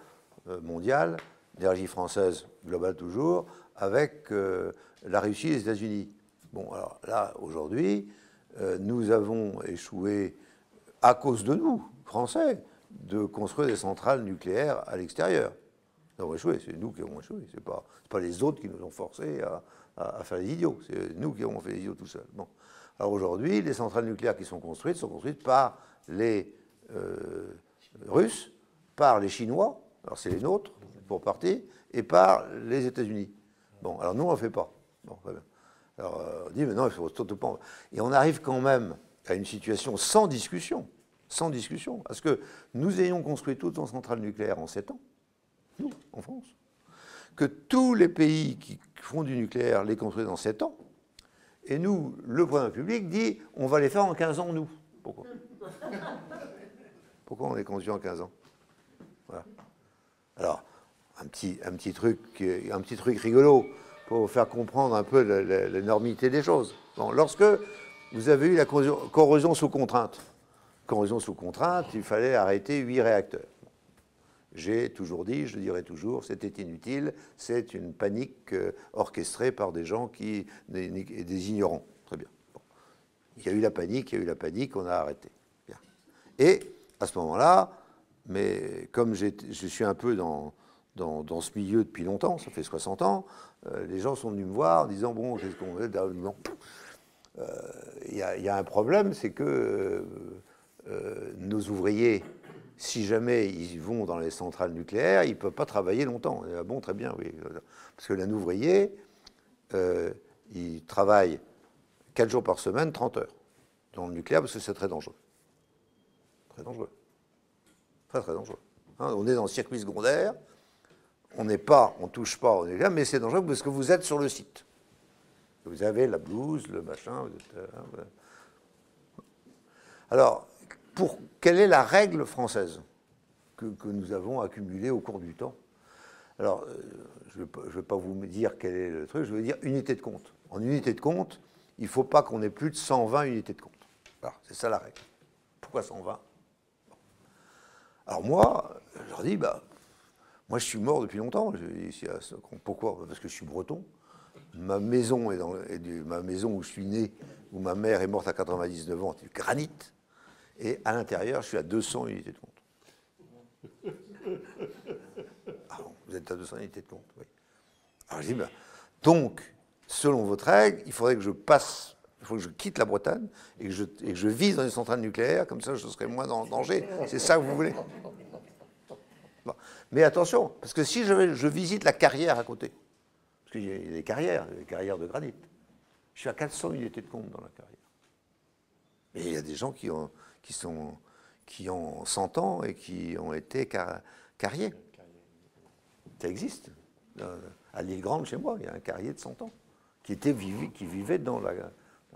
S1: mondiale, l'énergie française globale toujours, avec la Russie et les États-Unis. Bon, alors là, aujourd'hui, euh, nous avons échoué à cause de nous, Français, de construire des centrales nucléaires à l'extérieur. Nous avons échoué, c'est nous qui avons échoué, ce n'est pas, pas, les autres qui nous ont forcés à, faire les idiots, c'est nous qui avons fait les idiots tout seuls. Bon. Alors aujourd'hui, les centrales nucléaires qui sont construites sont construites par les euh, Russes, par les Chinois, alors c'est les nôtres pour partie, et par les États-Unis. Bon, alors nous, on ne fait pas. Bon, très bien. Alors on dit, mais non, il faut surtout pas. Et on arrive quand même à une situation sans discussion, sans discussion, parce que nous ayons construit toutes nos centrales nucléaires en 7 ans, nous, en France, que tous les pays qui font du nucléaire les construisent en 7 ans, et nous, le point public dit, on va les faire en 15 ans, nous. Pourquoi? Pourquoi on les construit en 15 ans? Alors, un petit, un petit, truc, un petit truc rigolo pour faire comprendre un peu l'énormité des choses. lorsque vous avez eu la corrosion sous contrainte, corrosion sous contrainte, il fallait arrêter huit réacteurs. J'ai toujours dit, je le dirai toujours, c'était inutile, c'est une panique euh, orchestrée par des gens qui, des, ignorants. Très bien. Il y a eu la panique, il y a eu la panique, on a arrêté. Et à ce moment-là, mais comme je suis un peu dans, dans, ce milieu depuis longtemps, ça fait 60 ans, euh, les gens sont venus me voir en disant Bon, qu'est-ce qu'on veut euh, Il y, a un problème, c'est que euh, nos ouvriers, si jamais ils vont dans les centrales nucléaires, ils ne peuvent pas travailler longtemps. Ah bon, très bien, oui. Parce que l'un ouvrier, il travaille 4 jours par semaine, 30 heures dans le nucléaire, parce que c'est très dangereux. Très dangereux. Très, très dangereux. Hein, on est dans le circuit secondaire, on n'est pas, on touche pas au nucléaire, mais c'est dangereux parce que vous êtes sur le site. Vous avez la blouse, le machin. Euh, Alors, pour, quelle est la règle française que, nous avons accumulée au cours du temps? Alors, euh, je ne vais, pas vous dire quel est le truc, je veux dire unité de compte. En unité de compte, il ne faut pas qu'on ait plus de 120 unités de compte. c'est ça la règle. pourquoi 120 Alors moi, je leur dis, bah, moi je suis mort depuis longtemps. pourquoi? Parce que je suis breton. Ma maison, est dans, ma maison où je suis né, où ma mère est morte à 99 ans, c'est du granit. Et à l'intérieur, je suis à 200 unités de compte. Ah vous êtes à 200 unités de compte, oui. Alors je dis, bah, donc, selon votre règle, il faudrait que je passe, il faut que je quitte la Bretagne et que je, et que je vise dans une centrale nucléaire, comme ça je serai moins en danger. C'est ça que vous voulez? Mais attention, parce que si je, visite la carrière à côté, parce qu'il y a des carrières, des carrières de granit, je suis à 400 unités de compte dans la carrière. Et il y a des gens qui ont, qui sont, qui ont 100 ans et qui ont été carriers. Ça existe. À l'île Grande, chez moi, il y a un carrier de 100 ans qui, était, qui vivait dans la,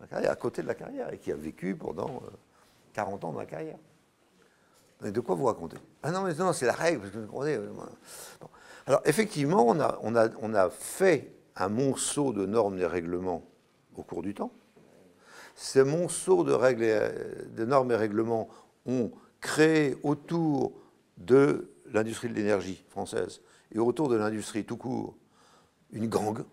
S1: carrière, à côté de la carrière, et qui a vécu pendant 40 euh, ans dans la carrière. Mais de quoi vous racontez? Ah non, mais non, c'est la règle. Euh, Alors, effectivement, on a, fait un monceau de normes et règlements au cours du temps. Ces monceaux de, règles de normes et règlements ont créé autour de l'industrie de l'énergie française et autour de l'industrie tout court une gangue.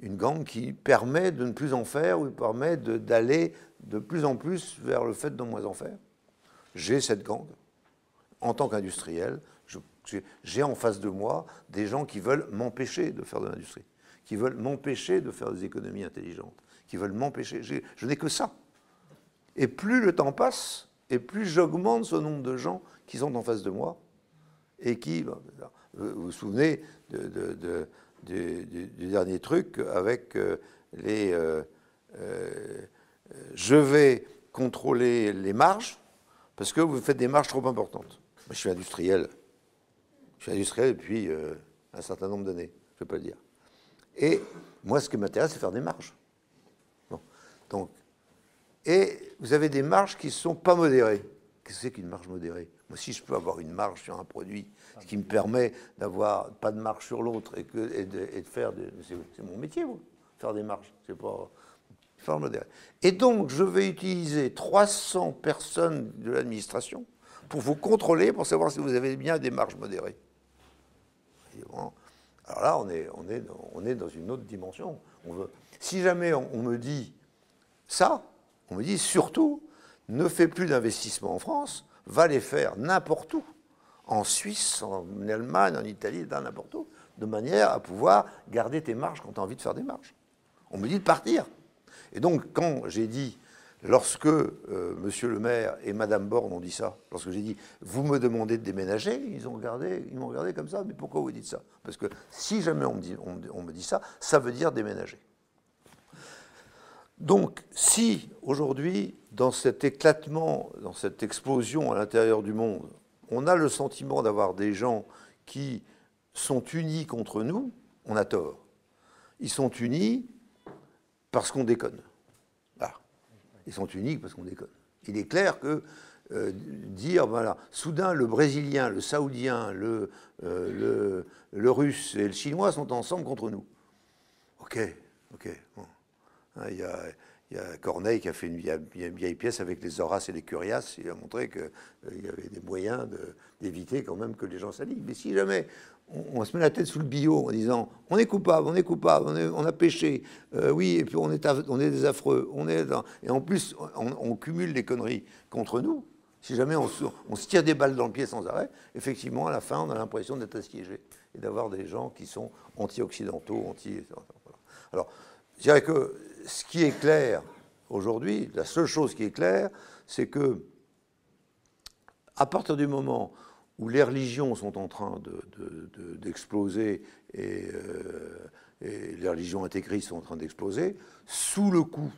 S1: Une gangue qui permet de ne plus en faire ou permet d'aller de, plus en plus vers le fait de moins en faire. J'ai cette gangue. En tant qu'industriel, j'ai en face de moi des gens qui veulent m'empêcher de faire de l'industrie, qui veulent m'empêcher de faire des économies intelligentes, qui veulent m'empêcher. Je n'ai que ça. Et plus le temps passe, et plus j'augmente ce nombre de gens qui sont en face de moi, et qui, vous vous souvenez du, dernier truc avec euh, les... Euh, euh, je vais contrôler les marges, parce que vous faites des marges trop importantes. Moi, je suis industriel. Je suis industriel depuis un certain nombre d'années, je ne peux pas le dire. Et moi, ce qui m'intéresse, c'est faire des marges. Donc, et vous avez des marges qui ne sont pas modérées. Qu'est-ce que c'est qu'une marge modérée? Moi, si je peux avoir une marge sur un produit, ce qui me permet d'avoir pas de marge sur l'autre et, de, faire. C'est mon métier, vous, faire des marges. C'est pas. Et donc, je vais utiliser 300 personnes de l'administration pour vous contrôler, pour savoir si vous avez bien des marges modérées. Alors là, on est, on est, on est dans une autre dimension. On si jamais on me dit ça, on me dit surtout, ne fais plus d'investissement en France, va les faire n'importe où, en Suisse, en Allemagne, en Italie, n'importe où, de manière à pouvoir garder tes marges quand tu as envie de faire des marges. On me dit de partir. Et donc, quand j'ai dit, lorsque euh, Monsieur le maire et Madame Borne ont dit ça, lorsque j'ai dit, vous me demandez de déménager, ils ont regardé, ils m'ont regardé comme ça, mais pourquoi vous dites ça? Parce que si jamais me, on me dit ça, ça veut dire déménager. Donc, si aujourd'hui, dans cet éclatement, dans cette explosion à l'intérieur du monde, on a le sentiment d'avoir des gens qui sont unis contre nous, on a tort. Ils sont unis parce qu'on déconne. Ah. Ils sont unis parce qu'on déconne. Il est clair que euh, dire, voilà, soudain le Brésilien, le Saoudien, le, euh, le, Russe et le Chinois sont ensemble contre nous. Ok, ok. Hein, il y, a, Corneille qui a fait une vieille, pièce avec les Horaces et les Curias. Il a montré qu'il euh, y avait des moyens d'éviter quand même que les gens s'allient. Mais si jamais on, se met la tête sous le bio en disant on est coupable, on est coupable, on, a péché, euh, oui, et puis on est, des affreux, on est et en plus on, cumule des conneries contre nous. Si jamais on, se tire des balles dans le pied sans arrêt, effectivement, à la fin, on a l'impression d'être assiégé et d'avoir des gens qui sont anti-occidentaux, anti. Alors, je dirais que ce qui est clair aujourd'hui, la seule chose qui est claire, c'est que à partir du moment où les religions sont en train d'exploser euh, et, les religions intégristes sont en train d'exploser, sous le coup,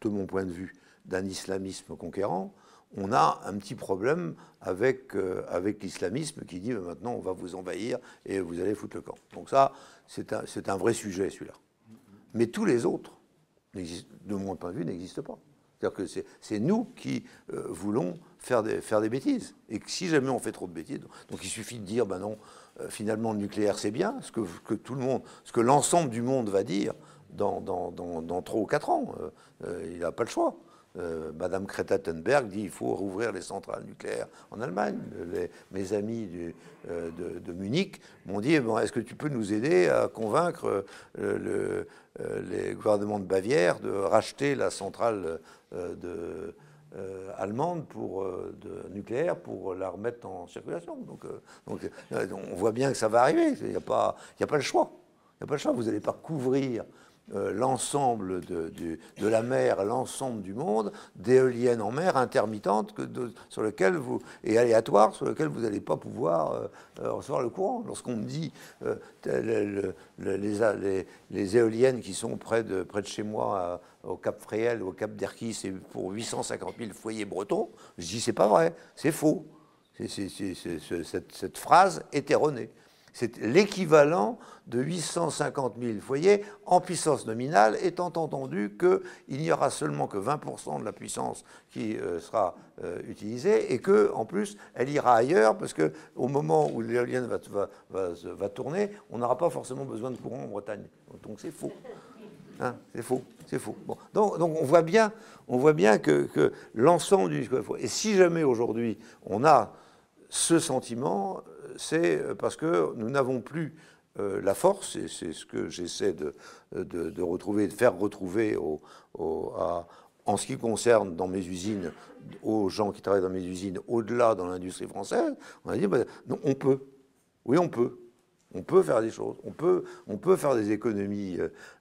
S1: de mon point de vue, d'un islamisme conquérant, on a un petit problème avec, euh, avec l'islamisme qui dit maintenant on va vous envahir et vous allez foutre le camp. Donc ça, c'est un, un vrai sujet celui-là. Mais tous les autres, de mon point de vue, n'existent pas. C'est-à-dire que c'est nous qui euh, voulons faire des, faire des bêtises. Et si jamais on fait trop de bêtises, donc il suffit de dire, ben non, euh, finalement le nucléaire c'est bien, ce que, tout le monde, ce que l'ensemble du monde va dire dans, dans, dans, 3 ou 4 ans, euh, il n'a pas le choix. Euh, Madame Greta Thunberg dit qu'il faut rouvrir les centrales nucléaires en Allemagne. mes amis euh, de, Munich m'ont dit bon, est-ce que tu peux nous aider à convaincre le, les gouvernements de Bavière de racheter la centrale de, allemande nucléaire pour la remettre en circulation? On voit bien que ça va arriver. Il n'y pas le choix. Il n'y a pas le choix. Vous n'allez pas couvrir euh, l'ensemble de, la mer, l'ensemble du monde, d'éoliennes en mer intermittentes sur et aléatoires sur lesquelles vous n'allez pas pouvoir euh, euh, recevoir le courant. Lorsqu'on me dit les, les, éoliennes qui sont près de, chez moi, au Cap Fréhel, au Cap d'Erquy, c'est pour 850 000 foyers bretons, je dis c'est pas vrai, c'est faux. cette phrase est erronée. C'est l'équivalent de 850 000 foyers en puissance nominale, étant entendu qu'il n'y aura seulement que 20% de la puissance qui euh, sera euh, utilisée et qu'en plus, elle ira ailleurs parce qu'au moment où l'éolienne va, tourner, on n'aura pas forcément besoin de courant en Bretagne. Donc c'est faux. Hein, c'est faux. Donc, on voit bien, on voit bien que, que l'ensemble du... Et si jamais aujourd'hui on a ce sentiment, c'est parce que nous n'avons plus euh, la force, et c'est ce que j'essaie de, de, retrouver, de faire retrouver en ce qui concerne dans mes usines, aux gens qui travaillent dans mes usines, au-delà dans l'industrie française, on a dit, ben, on peut. Oui, on peut. On peut faire des choses. On peut, on peut faire des économies,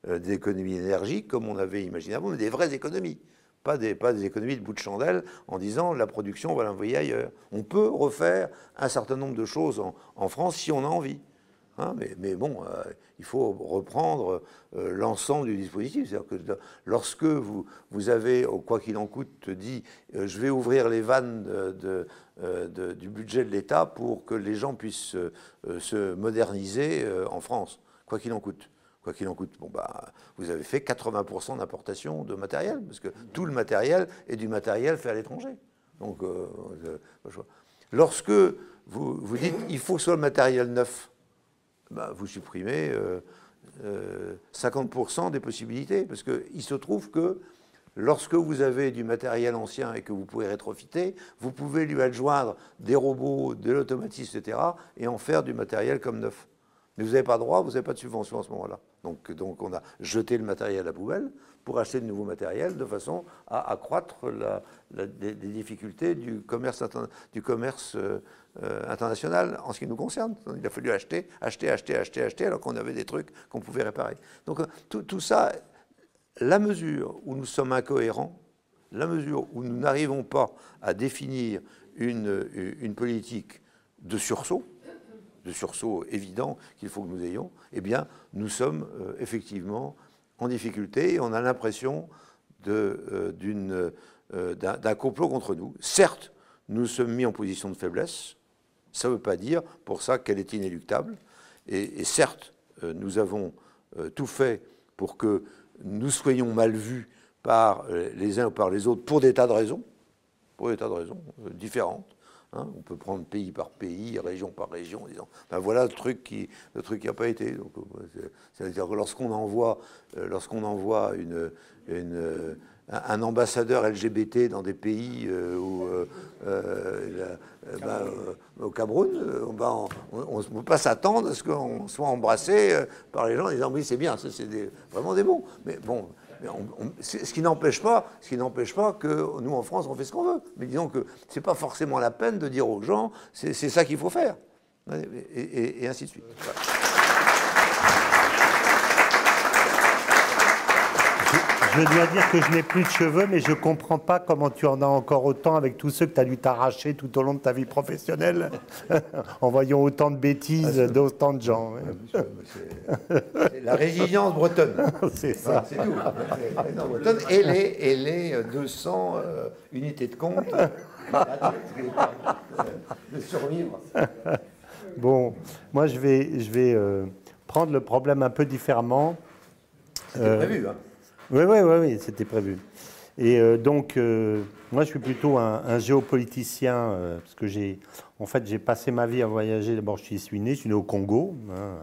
S1: euh, des économies énergiques comme on avait imaginé avant, mais des vraies économies pas des, économies de bout de chandelle en disant la production, on va l'envoyer ailleurs. On peut refaire un certain nombre de choses en, France si on a envie. Hein, mais, bon, euh, il faut reprendre euh, l'ensemble du dispositif. C'est-à-dire que lorsque vous, avez, quoi qu'il en coûte, dit euh, je vais ouvrir les vannes du budget de l'État pour que les gens puissent se moderniser en France, quoi qu'il en coûte quoi qu'il en coûte. Bon, bah, vous avez fait 80% d'importation de matériel, parce que tout le matériel est du matériel fait à l'étranger. Donc, euh, lorsque vous, vous dites il faut que ce soit le matériel neuf, bah, vous supprimez 50% euh, euh, des possibilités, parce qu'il se trouve que lorsque vous avez du matériel ancien et que vous pouvez rétrofiter, vous pouvez lui adjoindre des robots, de l'automatisme, etc., et en faire du matériel comme neuf. Mais vous n'avez pas droit, vous n'avez pas de subvention à ce moment-là. Donc, on a jeté le matériel à la poubelle pour acheter de nouveaux matériels de façon à accroître les, difficultés du commerce, euh, euh, international en ce qui nous concerne. Il a fallu acheter, acheter, acheter, acheter, acheter, alors qu'on avait des trucs qu'on pouvait réparer. Donc euh, tout, ça, la mesure où nous sommes incohérents, la mesure où nous n'arrivons pas à définir une politique de sursaut, de sursaut évident qu'il faut que nous ayons, eh bien, nous sommes euh, effectivement en difficulté et on a l'impression euh, euh, d'un complot contre nous. Certes, nous sommes mis en position de faiblesse, ça ne veut pas dire pour ça qu'elle est inéluctable, et, certes, nous avons tout fait pour que nous soyons mal vus par les uns ou par les autres pour des tas de raisons, pour des tas de raisons différentes. Hein, on peut prendre pays par pays, région par région, en disant ben voilà le truc qui le truc qui n'a pas été. Euh, c'est-à-dire que lorsqu'on envoie, euh, lorsqu'on envoie une, euh, un ambassadeur LGBT dans des pays où, ben, au Cameroun, on ne peut pas s'attendre à ce qu'on soit embrassé par les gens en disant oui c'est bien, c'est vraiment des bons. Mais bon, ce qui n'empêche pas, ce qui n'empêche pas que nous en France on fait ce qu'on veut. Mais disons que c'est pas forcément la peine de dire aux gens c'est ça qu'il faut faire, et, ainsi de suite.
S2: Je dois dire que je n'ai plus de cheveux, mais je ne comprends pas comment tu en as encore autant avec tous ceux que tu as dû t'arracher tout au long de ta vie professionnelle, en voyant autant de bêtises ah, d'autant de gens.
S1: la résilience bretonne.
S2: C'est ça.
S1: C'est tout. Et les, et les 200 euh, unités de compte de survivre.
S2: Bon, moi je vais, je vais euh, prendre le problème un peu différemment.
S1: C'était prévu, hein
S2: oui, oui, oui, oui c'était prévu. Et euh, donc, euh, moi, je suis plutôt un, géopoliticien, euh, parce que j'ai, en fait, j'ai passé ma vie à voyager. D'abord, je suis né, je suis né au Congo, hein,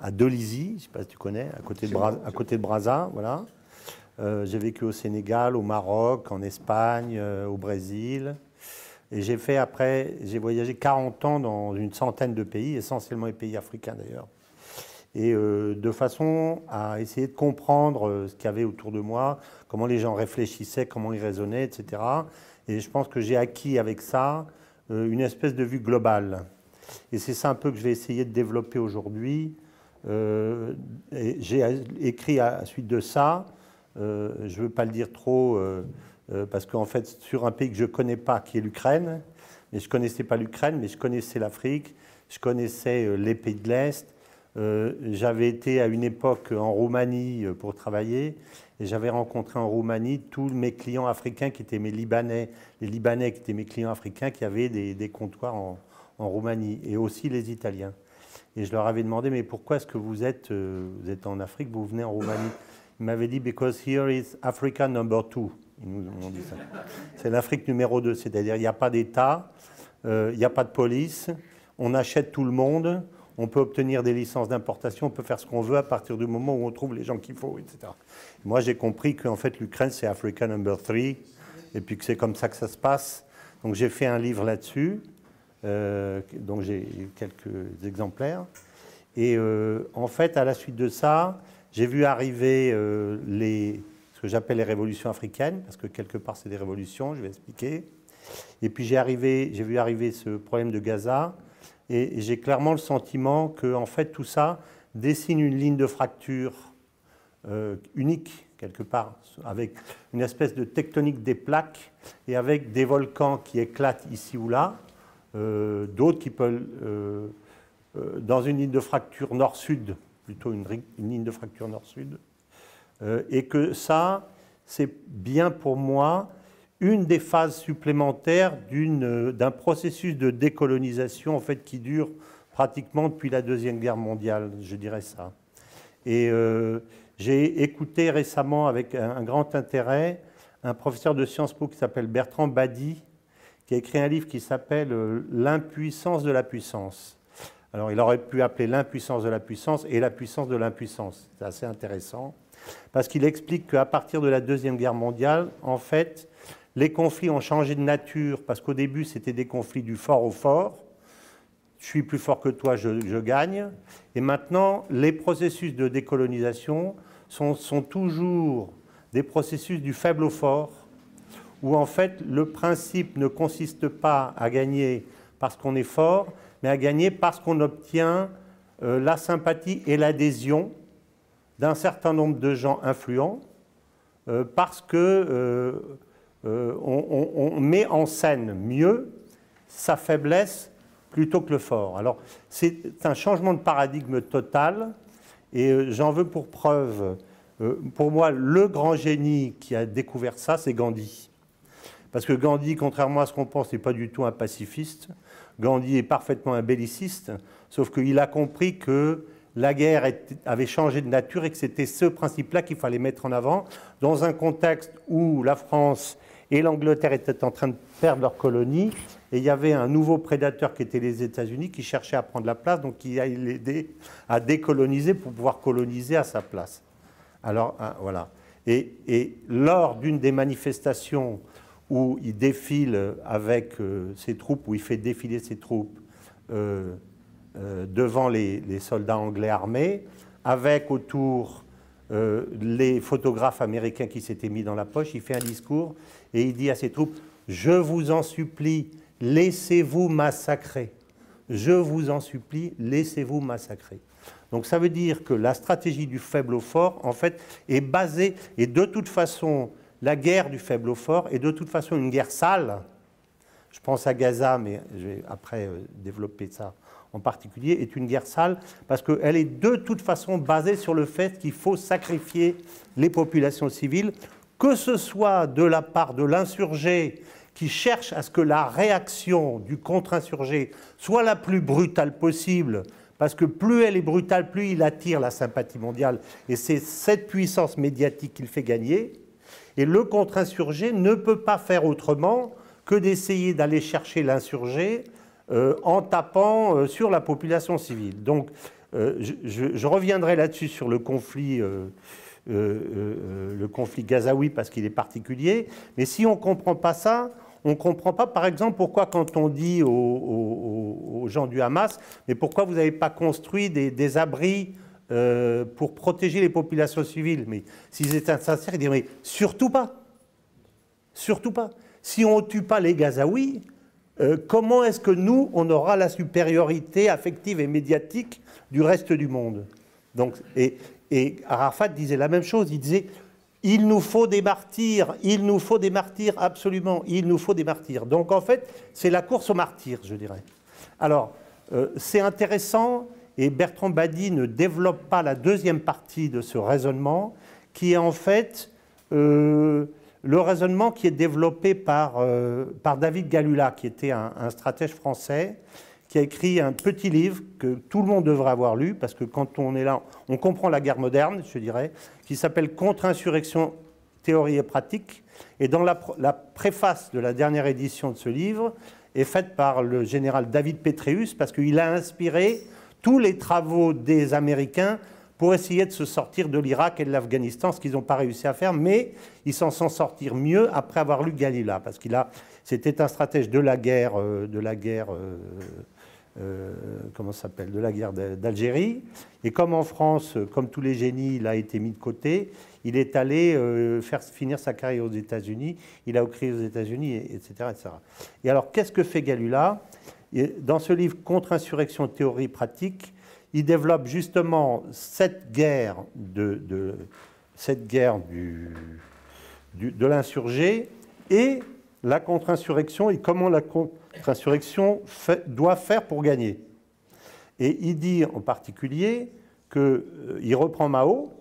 S2: à Dolisie, je ne sais pas si tu connais, à côté de, à côté de voilà. j'ai vécu au Sénégal, au Maroc, en Espagne, au Brésil. Et j'ai fait après, j'ai voyagé 40 ans dans une centaine de pays, essentiellement les pays africains d'ailleurs. Et de façon à essayer de comprendre ce qu'il y avait autour de moi, comment les gens réfléchissaient, comment ils raisonnaient, etc. Et je pense que j'ai acquis avec ça une espèce de vue globale. Et c'est ça un peu que je vais essayer de développer aujourd'hui. Euh, j'ai écrit à la suite de ça, euh, je ne veux pas le dire trop, euh, parce qu'en fait, sur un pays que je ne connais pas, qui est l'Ukraine, mais je ne connaissais pas l'Ukraine, mais je connaissais l'Afrique, je connaissais les pays de l'Est. J'avais été à une époque en Roumanie pour travailler et j'avais rencontré en Roumanie tous mes clients africains qui étaient mes Libanais, les Libanais qui étaient mes clients africains qui avaient des, comptoirs en, Roumanie et aussi les Italiens. Et je leur avais demandé, mais pourquoi est-ce que vous êtes, euh, en Afrique, vous venez en Roumanie? Ils m'avaient dit, because here is Africa number two. Ils nous ont dit ça. C'est l'Afrique numéro 2, c'est-à-dire il n'y a pas d'État, euh, il n'y a pas de police, on achète tout le monde, on peut obtenir des licences d'importation, on peut faire ce qu'on veut à partir du moment où on trouve les gens qu'il faut, etc. Moi, j'ai compris qu'en fait, l'Ukraine, c'est Africa number 3, et puis que c'est comme ça que ça se passe. Donc j'ai fait un livre là-dessus. Euh, donc j'ai quelques exemplaires. Et euh, en fait, à la suite de ça, j'ai vu arriver euh, les, ce que j'appelle les révolutions africaines, parce que quelque part c'est des révolutions, je vais expliquer. Et puis j'ai vu arriver ce problème de Gaza, et, j'ai clairement le sentiment que en fait tout ça dessine une ligne de fracture unique quelque part, avec une espèce de tectonique des plaques et avec des volcans qui éclatent ici ou là, euh, d'autres qui peuvent, euh, euh, dans une ligne de fracture nord-sud, plutôt une, ligne de fracture nord-sud, et que ça, c'est bien pour moi une des phases supplémentaires d'un processus de décolonisation en fait, qui dure pratiquement depuis la Deuxième Guerre mondiale, je dirais ça. Et j'ai écouté récemment avec un, un, grand intérêt un professeur de Sciences Po qui s'appelle Bertrand Badi, qui a écrit un livre qui s'appelle euh, L'impuissance de la puissance. Alors il aurait pu appeler l'impuissance de la puissance et la puissance de l'impuissance. C'est assez intéressant, parce qu'il explique qu'à partir de la Deuxième Guerre mondiale, en fait, les conflits ont changé de nature, parce qu'au début, c'était des conflits du fort au fort. Je suis plus fort que toi, je, gagne. Et maintenant, les processus de décolonisation sont, toujours des processus du faible au fort, où en fait le principe ne consiste pas à gagner parce qu'on est fort, mais à gagner parce qu'on obtient euh, la sympathie et l'adhésion d'un certain nombre de gens influents, euh, parce que euh, on, met en scène mieux sa faiblesse plutôt que le fort. Alors c'est un changement de paradigme total, et j'en veux pour preuve, pour moi, le grand génie qui a découvert ça, c'est Gandhi. Parce que Gandhi, contrairement à ce qu'on pense, n'est pas du tout un pacifiste. Gandhi est parfaitement un belliciste, sauf qu'il a compris que la guerre avait changé de nature et que c'était ce principe-là qu'il fallait mettre en avant dans un contexte où la France et l'Angleterre étaient en train de perdre leur colonie et il y avait un nouveau prédateur qui était les États-Unis qui cherchait à prendre la place, donc qui allait l'aider à décoloniser pour pouvoir coloniser à sa place. Alors hein, voilà. Et, lors d'une des manifestations où il défile avec euh, ses troupes, où il fait défiler ses troupes euh, euh, devant les, soldats anglais armés, avec autour les photographes américains qui s'étaient mis dans la poche. Il fait un discours et il dit à ses troupes Je vous en supplie, laissez-vous massacrer. Je vous en supplie, laissez-vous massacrer. Donc ça veut dire que la stratégie du faible au fort, en fait, est basée, et de toute façon, la guerre du faible au fort est de toute façon une guerre sale. Je pense à Gaza, mais je vais après euh, développer ça en particulier, est une guerre sale parce qu'elle est de toute façon basée sur le fait qu'il faut sacrifier les populations civiles, que ce soit de la part de l'insurgé qui cherche à ce que la réaction du contre-insurgé soit la plus brutale possible, parce que plus elle est brutale, plus il attire la sympathie mondiale, et c'est cette puissance médiatique qu'il fait gagner, et le contre-insurgé ne peut pas faire autrement que d'essayer d'aller chercher l'insurgé en tapant euh, sur la population civile. Donc, euh, je, reviendrai là-dessus sur le conflit le conflit gazaoui parce qu'il est particulier. Mais si on ne comprend pas ça, on ne comprend pas, par exemple, pourquoi quand on dit aux, gens du Hamas, mais pourquoi vous n'avez pas construit des, abris pour protéger les populations civiles? Mais s'ils étaient sincères, ils diraient, mais surtout pas. Surtout pas. Si on ne tue pas les Gazaouis, euh, comment est-ce que nous, on aura la supériorité affective et médiatique du reste du monde? Et, Arafat disait la même chose, il disait, il nous faut des martyrs, il nous faut des martyrs, absolument, il nous faut des martyrs. Donc en fait, c'est la course aux martyrs, je dirais. Alors, euh, c'est intéressant, et Bertrand Badi ne développe pas la deuxième partie de ce raisonnement, qui est en fait... Euh, le raisonnement qui est développé par, euh, David Galula, qui était un, stratège français, qui a écrit un petit livre que tout le monde devrait avoir lu, parce que quand on est là, on comprend la guerre moderne, je dirais, qui s'appelle Contre-insurrection, théorie et pratique. Et dans la, la, préface de la dernière édition de ce livre est faite par le général David Petraeus, parce qu'il a inspiré tous les travaux des Américains pour essayer de se sortir de l'Irak et de l'Afghanistan, ce qu'ils n'ont pas réussi à faire, mais ils s'en sont sortir mieux après avoir lu Galila, parce qu'il a, c'était un stratège de la guerre, euh, de la guerre, euh, euh, comment s'appelle, de la guerre d'Algérie, et comme en France, comme tous les génies, il a été mis de côté, il est allé faire finir sa carrière aux États-Unis, il a écrit aux États-Unis, etc., etc. Et alors, qu'est-ce que fait Galula Dans ce livre Contre-insurrection, théorie pratique, il développe justement cette guerre de, l'insurgé et la contre-insurrection et comment la contre-insurrection doit faire pour gagner. Et il dit en particulier qu'il euh, reprend Mao,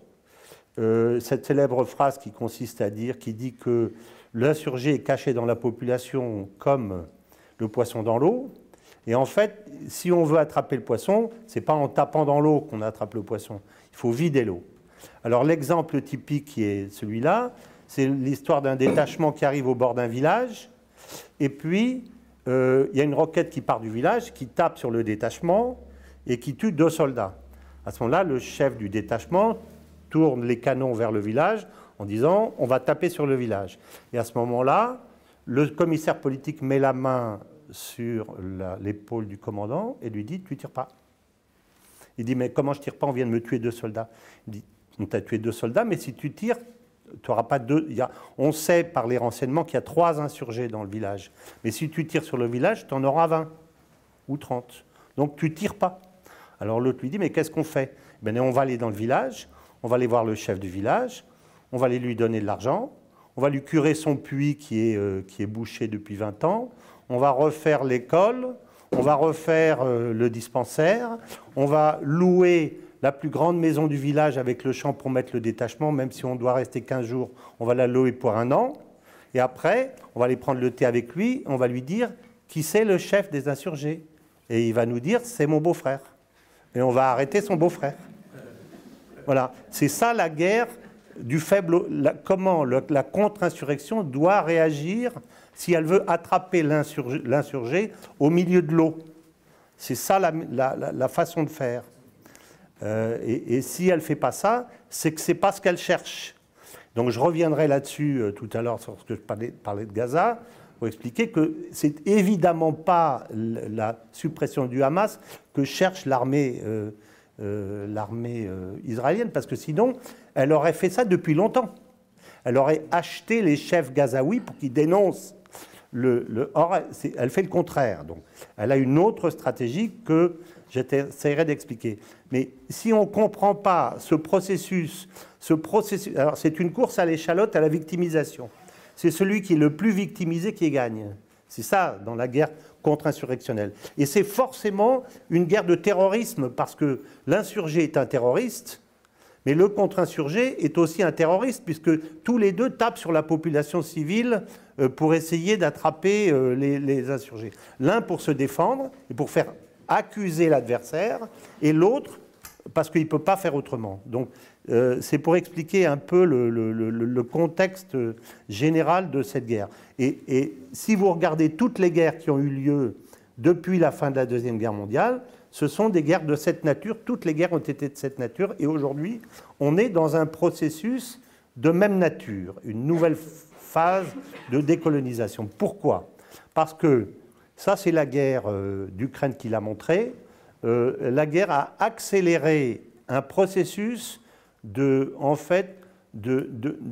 S2: euh, cette célèbre phrase qui consiste à dire, qui dit que l'insurgé est caché dans la population comme le poisson dans l'eau, et en fait, si on veut attraper le poisson, ce n'est pas en tapant dans l'eau qu'on attrape le poisson. Il faut vider l'eau. Alors l'exemple typique qui est celui-là, c'est l'histoire d'un détachement qui arrive au bord d'un village. Et puis, euh, il y a une roquette qui part du village, qui tape sur le détachement et qui tue deux soldats. À ce moment-là, le chef du détachement tourne les canons vers le village en disant on va taper sur le village. Et à ce moment-là, le commissaire politique met la main sur l'épaule du commandant et lui dit Tu tires pas. Il dit Mais comment je tire pas? On vient de me tuer deux soldats. Il dit On t'a tué deux soldats, mais si tu tires, tu n'auras pas deux. On sait par les renseignements qu'il y a trois insurgés dans le village. Mais si tu tires sur le village, tu en auras 20 ou 30. Donc tu tires pas. Alors l'autre lui dit Mais qu'est-ce qu'on fait? Ben, On va aller dans le village, on va aller voir le chef du village, on va aller lui donner de l'argent, on va lui curer son puits qui est, euh, qui est bouché depuis 20 ans, on va refaire l'école, on va refaire euh, le dispensaire, on va louer la plus grande maison du village avec le champ pour mettre le détachement, même si on doit rester 15 jours, on va la louer pour un an. Et après, on va aller prendre le thé avec lui, on va lui dire qui c'est le chef des insurgés? Et il va nous dire c'est mon beau-frère. Et on va arrêter son beau-frère. Voilà, c'est ça la guerre du faible. comment la contre-insurrection doit réagir si elle veut attraper l'insurgé au milieu de l'eau. C'est ça la, façon de faire. Euh, et, si elle ne fait pas ça, c'est que ce n'est pas ce qu'elle cherche. Donc je reviendrai là-dessus euh, tout à l'heure sur ce que je parlais, de Gaza, pour expliquer que c'est évidemment pas la suppression du Hamas que cherche l'armée euh, l'armée israélienne, parce que sinon, elle aurait fait ça depuis longtemps. Elle aurait acheté les chefs gazaouis pour qu'ils dénoncent or, elle fait le contraire. Donc, elle a une autre stratégie que j'essaierai d'expliquer. Mais si on ne comprend pas ce processus, ce processus, alors c'est une course à l'échalote, à la victimisation. C'est celui qui est le plus victimisé qui gagne. C'est ça dans la guerre contre-insurrectionnelle. Et c'est forcément une guerre de terrorisme parce que l'insurgé est un terroriste, mais le contre-insurgé est aussi un terroriste puisque tous les deux tapent sur la population civile euh, pour essayer d'attraper euh, les, insurgés. L'un pour se défendre et pour faire accuser l'adversaire, et l'autre parce qu'il ne peut pas faire autrement. Donc euh, c'est pour expliquer un peu le, contexte général de cette guerre. Et, et, si vous regardez toutes les guerres qui ont eu lieu depuis la fin de la Deuxième Guerre mondiale, ce sont des guerres de cette nature. Toutes les guerres ont été de cette nature. Et aujourd'hui, on est dans un processus de même nature, une nouvelle phase de décolonisation. Pourquoi? Parce que ça, c'est la guerre euh, d'Ukraine qui l'a montré. Euh, la guerre a accéléré un processus de, en fait, de,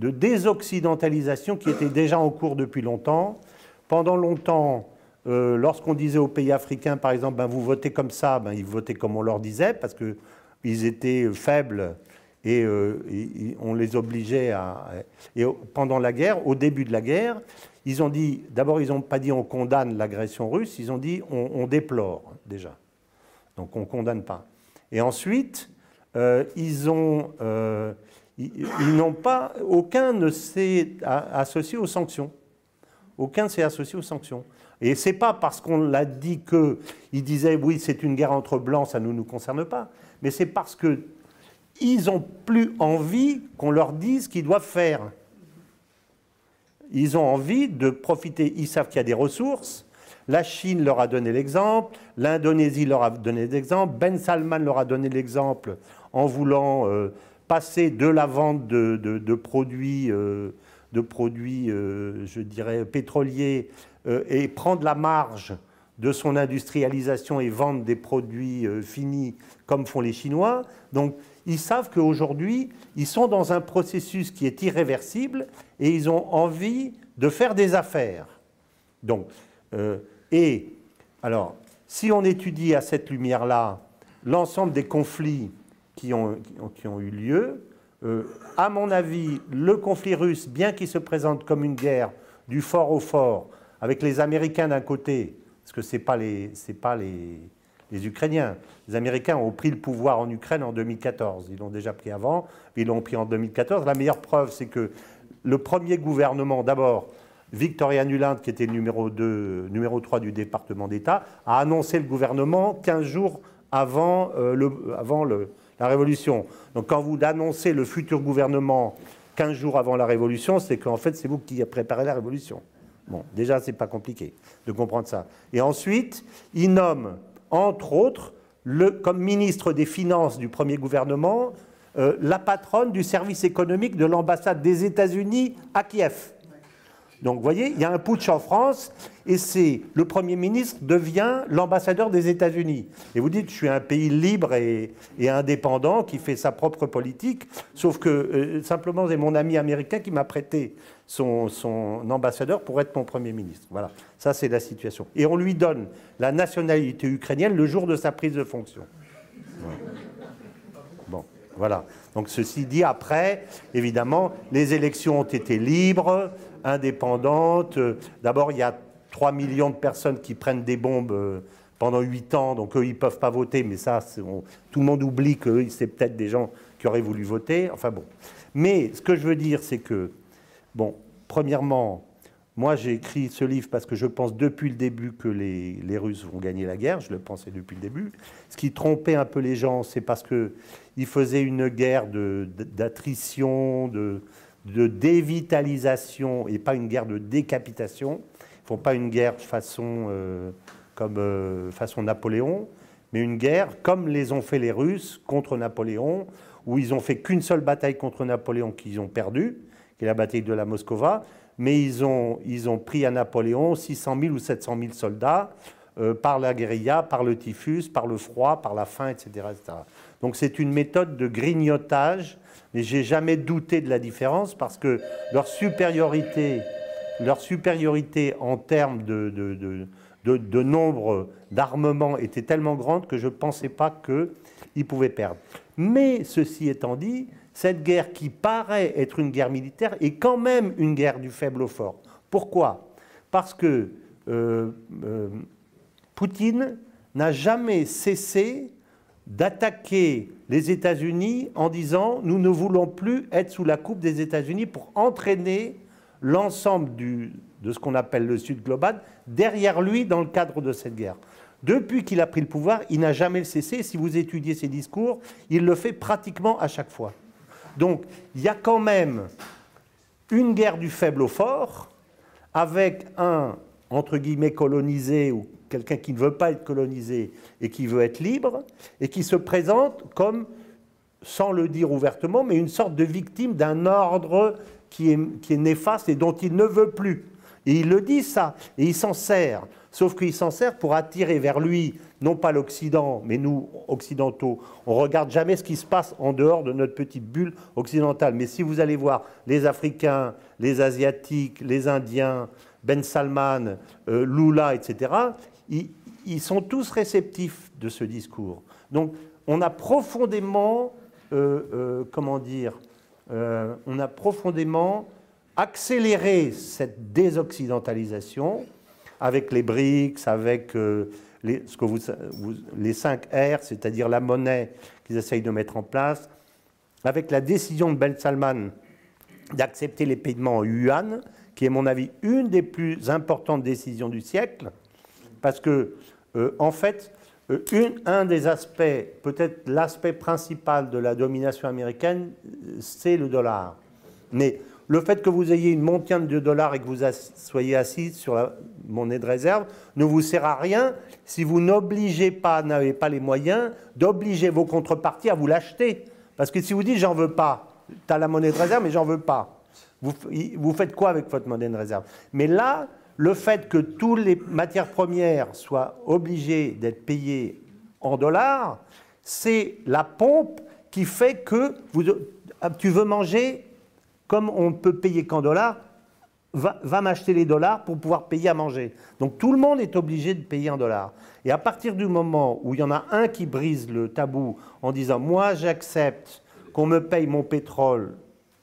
S2: désoccidentalisation qui était déjà en cours depuis longtemps. Pendant longtemps, euh, lorsqu'on disait aux pays africains, par exemple, ben, vous votez comme ça, ben, ils votaient comme on leur disait, parce qu'ils étaient faibles et, euh, on les obligeait à... Et pendant la guerre, au début de la guerre, ils ont dit, d'abord ils n'ont pas dit on condamne l'agression russe, ils ont dit on, déplore déjà. Donc on ne condamne pas. Et ensuite, euh, ils ont... ils, n'ont pas... Aucun ne s'est associé aux sanctions. Aucun ne s'est associé aux sanctions. Et ce n'est pas parce qu'on l'a dit qu'ils disaient oui, c'est une guerre entre blancs, ça ne nous concerne pas, mais c'est parce qu'ils n'ont plus envie qu'on leur dise ce qu'ils doivent faire. Ils ont envie de profiter, ils savent qu'il y a des ressources. La Chine leur a donné l'exemple, l'Indonésie leur a donné l'exemple, Ben Salman leur a donné l'exemple en voulant euh, passer de la vente de, produits, de produits euh, euh, je dirais, pétroliers euh, et prendre la marge de son industrialisation et vendre des produits euh, finis comme font les Chinois. Donc ils savent qu'aujourd'hui, ils sont dans un processus qui est irréversible et ils ont envie de faire des affaires. Donc, et alors, si on étudie à cette lumière-là l'ensemble des conflits qui ont, eu lieu, à mon avis, le conflit russe, bien qu'il se présente comme une guerre du fort au fort, avec les Américains d'un côté, parce que ce n'est pas, les, pas les, Ukrainiens. Les Américains ont pris le pouvoir en Ukraine en 2014. Ils l'ont déjà pris avant, ils l'ont pris en 2014. La meilleure preuve, c'est que le premier gouvernement, d'abord, Victoria Nuland, qui était le numéro, 2, numéro 3 du département d'État, a annoncé le gouvernement 15 jours avant, euh, le, la Révolution. Donc quand vous annoncez le futur gouvernement 15 jours avant la Révolution, c'est qu'en fait, c'est vous qui avez préparé la Révolution. Bon, déjà, c'est pas compliqué de comprendre ça. Et ensuite, il nomme, entre autres, comme ministre des Finances du premier gouvernement, euh, la patronne du service économique de l'ambassade des États-Unis à Kiev. Donc vous voyez, il y a un putsch en France et c'est le Premier ministre devient l'ambassadeur des États-Unis. Et vous dites, je suis un pays libre et, indépendant qui fait sa propre politique, sauf que euh, simplement c'est mon ami américain qui m'a prêté son, ambassadeur pour être mon Premier ministre. Voilà, ça c'est la situation. Et on lui donne la nationalité ukrainienne le jour de sa prise de fonction. Bon, voilà. Donc ceci dit, après, évidemment, les élections ont été libres, indépendante. D'abord, il y a 3 millions de personnes qui prennent des bombes euh, pendant 8 ans, donc eux, ils ne peuvent pas voter, mais ça, tout le monde oublie que c'est peut-être des gens qui auraient voulu voter. Enfin bon. Mais ce que je veux dire, c'est que, bon, premièrement, moi, j'ai écrit ce livre parce que je pense depuis le début que les, les, Russes vont gagner la guerre. Je le pensais depuis le début. Ce qui trompait un peu les gens, c'est parce qu'ils faisaient une guerre d'attrition, de, de dévitalisation et pas une guerre de décapitation. Ils ne font pas une guerre façon, euh, comme euh, façon Napoléon, mais une guerre comme les ont fait les Russes contre Napoléon, où ils ont fait qu'une seule bataille contre Napoléon qu'ils ont perdue, qui est la bataille de la Moscova, mais ils ont, ils ont pris à Napoléon 600 000 ou 700 000 soldats euh, par la guérilla, par le typhus, par le froid, par la faim, etc. etc. Donc c'est une méthode de grignotage mais j'ai jamais douté de la différence parce que leur supériorité, leur supériorité en termes de, de, nombre d'armements était tellement grande que je ne pensais pas qu'ils pouvaient perdre. Mais ceci étant dit, cette guerre qui paraît être une guerre militaire est quand même une guerre du faible au fort. Pourquoi? Parce que euh, euh, Poutine n'a jamais cessé d'attaquer les États-Unis en disant nous ne voulons plus être sous la coupe des États-Unis pour entraîner l'ensemble de ce qu'on appelle le Sud global derrière lui dans le cadre de cette guerre. Depuis qu'il a pris le pouvoir, il n'a jamais cessé. Si vous étudiez ses discours, il le fait pratiquement à chaque fois. Donc il y a quand même une guerre du faible au fort, avec un, entre guillemets, colonisé ou quelqu'un qui ne veut pas être colonisé et qui veut être libre, et qui se présente comme, sans le dire ouvertement, mais une sorte de victime d'un ordre qui est, qui est néfaste et dont il ne veut plus. Et il le dit ça, et il s'en sert. Sauf qu'il s'en sert pour attirer vers lui, non pas l'Occident, mais nous, occidentaux. On regarde jamais ce qui se passe en dehors de notre petite bulle occidentale. Mais si vous allez voir les Africains, les Asiatiques, les Indiens, Ben Salman, euh, Lula, etc., ils, sont tous réceptifs de ce discours. Donc on a profondément, euh, euh, comment dire, on a profondément accéléré cette désoccidentalisation avec les BRICS, avec les, ce que vous, les 5 R, c'est-à-dire la monnaie qu'ils essayent de mettre en place, avec la décision de Ben Salman d'accepter les paiements en yuan, qui est, à mon avis, une des plus importantes décisions du siècle, parce que, euh, en fait, euh, un des aspects, peut-être l'aspect principal de la domination américaine, c'est le dollar. Mais le fait que vous ayez une montagne de dollars et que vous soyez assis sur la monnaie de réserve ne vous sert à rien si vous n'obligez pas, n'avez pas les moyens d'obliger vos contreparties à vous l'acheter. Parce que si vous dites j'en veux pas, tu as la monnaie de réserve mais j'en veux pas, vous, vous faites quoi avec votre monnaie de réserve? Mais là, le fait que toutes les matières premières soient obligées d'être payées en dollars, c'est la pompe qui fait que vous, tu veux manger comme on ne peut payer qu'en dollars, va, m'acheter les dollars pour pouvoir payer à manger. Donc tout le monde est obligé de payer en dollars. Et à partir du moment où il y en a un qui brise le tabou en disant moi j'accepte qu'on me paye mon pétrole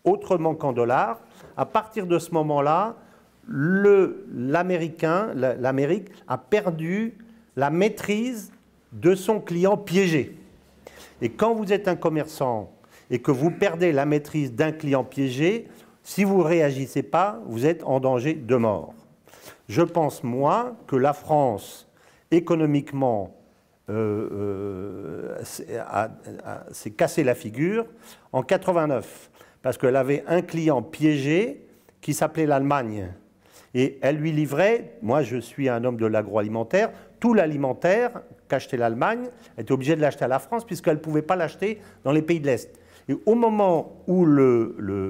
S2: autrement qu'en dollars, à partir de ce moment-là, l'Américain, l'Amérique a perdu la maîtrise de son client piégé. Et quand vous êtes un commerçant et que vous perdez la maîtrise d'un client piégé, si vous ne réagissez pas, vous êtes en danger de mort. Je pense, moi, que la France, économiquement, euh, euh, s'est cassé la figure en 89, parce qu'elle avait un client piégé qui s'appelait l'Allemagne. Et elle lui livrait, moi je suis un homme de l'agroalimentaire, tout l'alimentaire qu'achetait l'Allemagne, était obligée de l'acheter à la France puisqu'elle ne pouvait pas l'acheter dans les pays de l'Est. Et au moment où le, le,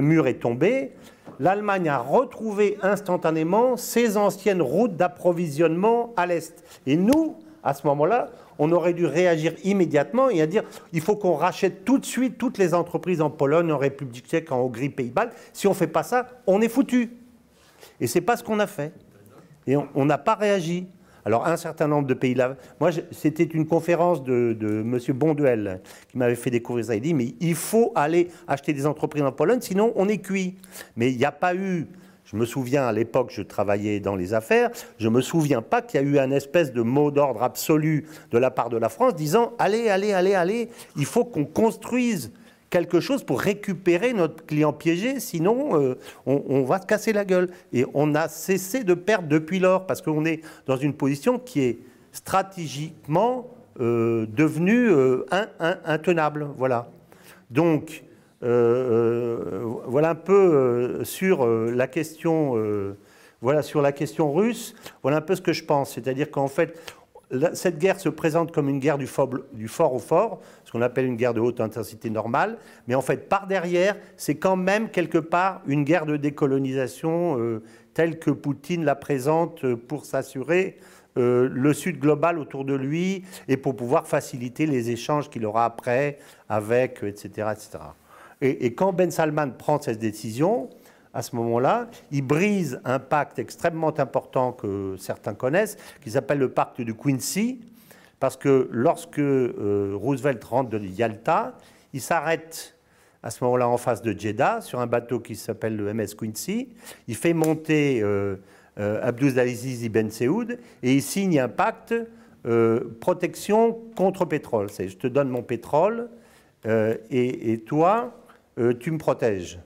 S2: mur est tombé, l'Allemagne a retrouvé instantanément ses anciennes routes d'approvisionnement à l'Est. Et nous, à ce moment-là, on aurait dû réagir immédiatement et dire il faut qu'on rachète tout de suite toutes les entreprises en Pologne, en République tchèque, en Hongrie, Pays-Bas. Si on ne fait pas ça, on est foutu. Et ce n'est pas ce qu'on a fait. Et on n'a pas réagi. Alors, un certain nombre de pays là. Moi, c'était une conférence de, de M. Bonduel qui m'avait fait découvrir ça. Il dit Mais il faut aller acheter des entreprises en Pologne, sinon on est cuit. Mais il n'y a pas eu. Je me souviens à l'époque, je travaillais dans les affaires, je ne me souviens pas qu'il y a eu un espèce de mot d'ordre absolu de la part de la France disant Allez, allez, allez, allez, il faut qu'on construise quelque chose pour récupérer notre client piégé, sinon euh, on, va se casser la gueule. Et on a cessé de perdre depuis lors, parce qu'on est dans une position qui est stratégiquement euh, devenue euh, intenable. Voilà. Donc, voilà un peu sur la question. voilà sur la question russe, voilà un peu ce que je pense. C'est-à-dire qu'en fait, cette guerre se présente comme une guerre du fort, au fort, ce qu'on appelle une guerre de haute intensité normale, mais en fait, par derrière, c'est quand même quelque part une guerre de décolonisation euh, telle que Poutine la présente euh, pour s'assurer euh, le Sud global autour de lui et pour pouvoir faciliter les échanges qu'il aura après avec, etc. etc. Et, quand Ben Salman prend cette décision, à ce moment-là, il brise un pacte extrêmement important que certains connaissent, qui s'appelle le pacte de Quincy, parce que lorsque euh, Roosevelt rentre de Yalta, il s'arrête à ce moment-là en face de Jeddah, sur un bateau qui s'appelle le MS Quincy, il fait monter euh, euh, Ibn Saoud, et il signe un pacte protection contre pétrole. C'est je te donne mon pétrole, et, et, toi, tu me protèges.